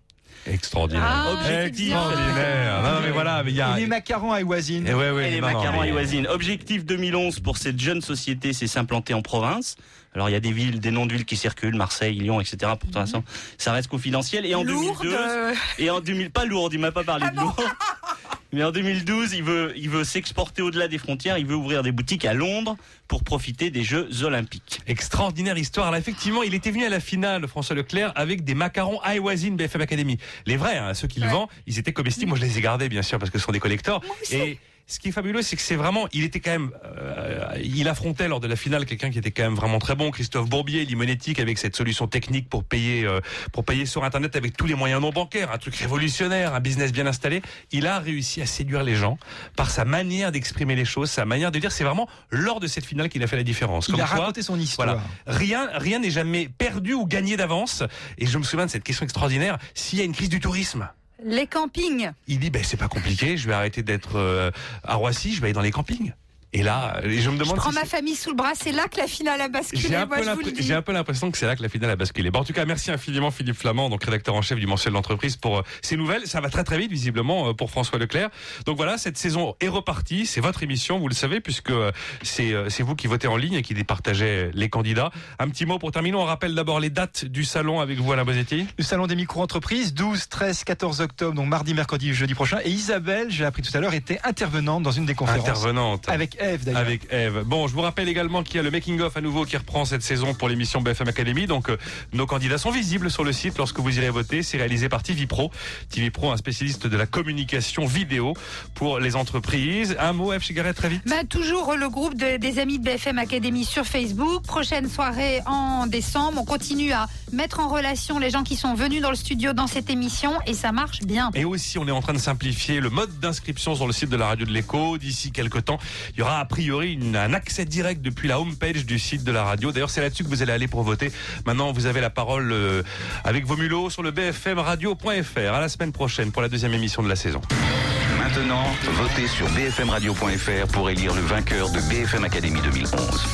Extraordinaire. Ah, Objectif. Extraordinaire. Non, mais voilà, mais il y a. Et les macarons à Iwasine. Eh ouais, ouais, Et les non, macarons mais- Iwasine. Objectif 2011 pour cette jeune société, c'est s'implanter en province. Alors il y a des villes, des noms de villes qui circulent, Marseille, Lyon, etc. Pour l'instant, ça reste confidentiel. Et en Lourdes. 2002, et en 2000, pas lourd, il m'a pas parlé de lourd. Mais en 2012, il veut, il veut s'exporter au-delà des frontières. Il veut ouvrir des boutiques à Londres pour profiter des Jeux Olympiques. Extraordinaire histoire. Là, effectivement, il était venu à la finale, François Leclerc, avec des macarons Iwasine BFM Academy. Les vrais, hein, ceux qui le vendent, ils étaient comestibles. Moi, je les ai gardés, bien sûr, parce que ce sont des collecteurs. Et ce qui est fabuleux, c'est que c'est vraiment, il était quand même, euh, il affrontait lors de la finale quelqu'un qui était quand même vraiment très bon, Christophe Bourbier, limonétique, avec cette solution technique pour payer, euh, pour payer sur Internet avec tous les moyens non bancaires, un truc révolutionnaire, un business bien installé. Il a réussi à séduire les gens par sa manière d'exprimer les choses, sa manière de dire. C'est vraiment lors de cette finale qu'il a fait la différence. Il Comme a quoi, raconté son histoire. Voilà. Rien, rien n'est jamais perdu ou gagné d'avance. Et je me souviens de cette question extraordinaire. S'il y a une crise du tourisme, Les campings. il dit ben c'est pas compliqué, je vais arrêter d'être euh, à Roissy, je vais aller dans les campings. Et là, et je me Je demande prends si ma famille sous le bras, c'est là que la finale a basculé. je j'ai un peu l'impression que c'est là que la finale a basculé. Bon, en tout cas, merci infiniment Philippe Flamand, donc rédacteur en chef du mensuel d'entreprise pour euh, ces nouvelles. Ça va très très vite visiblement euh, pour François Leclerc. Donc voilà, cette saison est repartie. C'est votre émission, vous le savez, puisque euh, c'est euh, c'est vous qui votez en ligne et qui départagez les candidats. Un petit mot pour terminer. On rappelle d'abord les dates du salon avec vous Alain Bosetti. Le salon des micro-entreprises, 12, 13, 14 octobre, donc mardi, mercredi, jeudi prochain. Et Isabelle, j'ai appris tout à l'heure, était intervenante dans une des conférences. Intervenante. Avec Eve d'ailleurs. Avec Eve. Bon, je vous rappelle également qu'il y a le Making of à nouveau qui reprend cette saison pour l'émission BFM Academy. Donc, euh, nos candidats sont visibles sur le site lorsque vous irez voter. C'est réalisé par TV Pro. TV Pro, un spécialiste de la communication vidéo pour les entreprises. Un mot, Eve Chigaret, très vite. Bah, toujours le groupe de- des amis de BFM Academy sur Facebook. Prochaine soirée en décembre. On continue à mettre en relation les gens qui sont venus dans le studio dans cette émission et ça marche bien. Et aussi, on est en train de simplifier le mode d'inscription sur le site de la radio de l'écho. D'ici quelques temps, il y aura a priori un accès direct depuis la homepage du site de la radio. D'ailleurs, c'est là-dessus que vous allez aller pour voter. Maintenant, vous avez la parole euh, avec vos mulots sur le bfmradio.fr. À la semaine prochaine pour la deuxième émission de la saison. Maintenant, votez sur bfmradio.fr pour élire le vainqueur de BFM Academy 2011.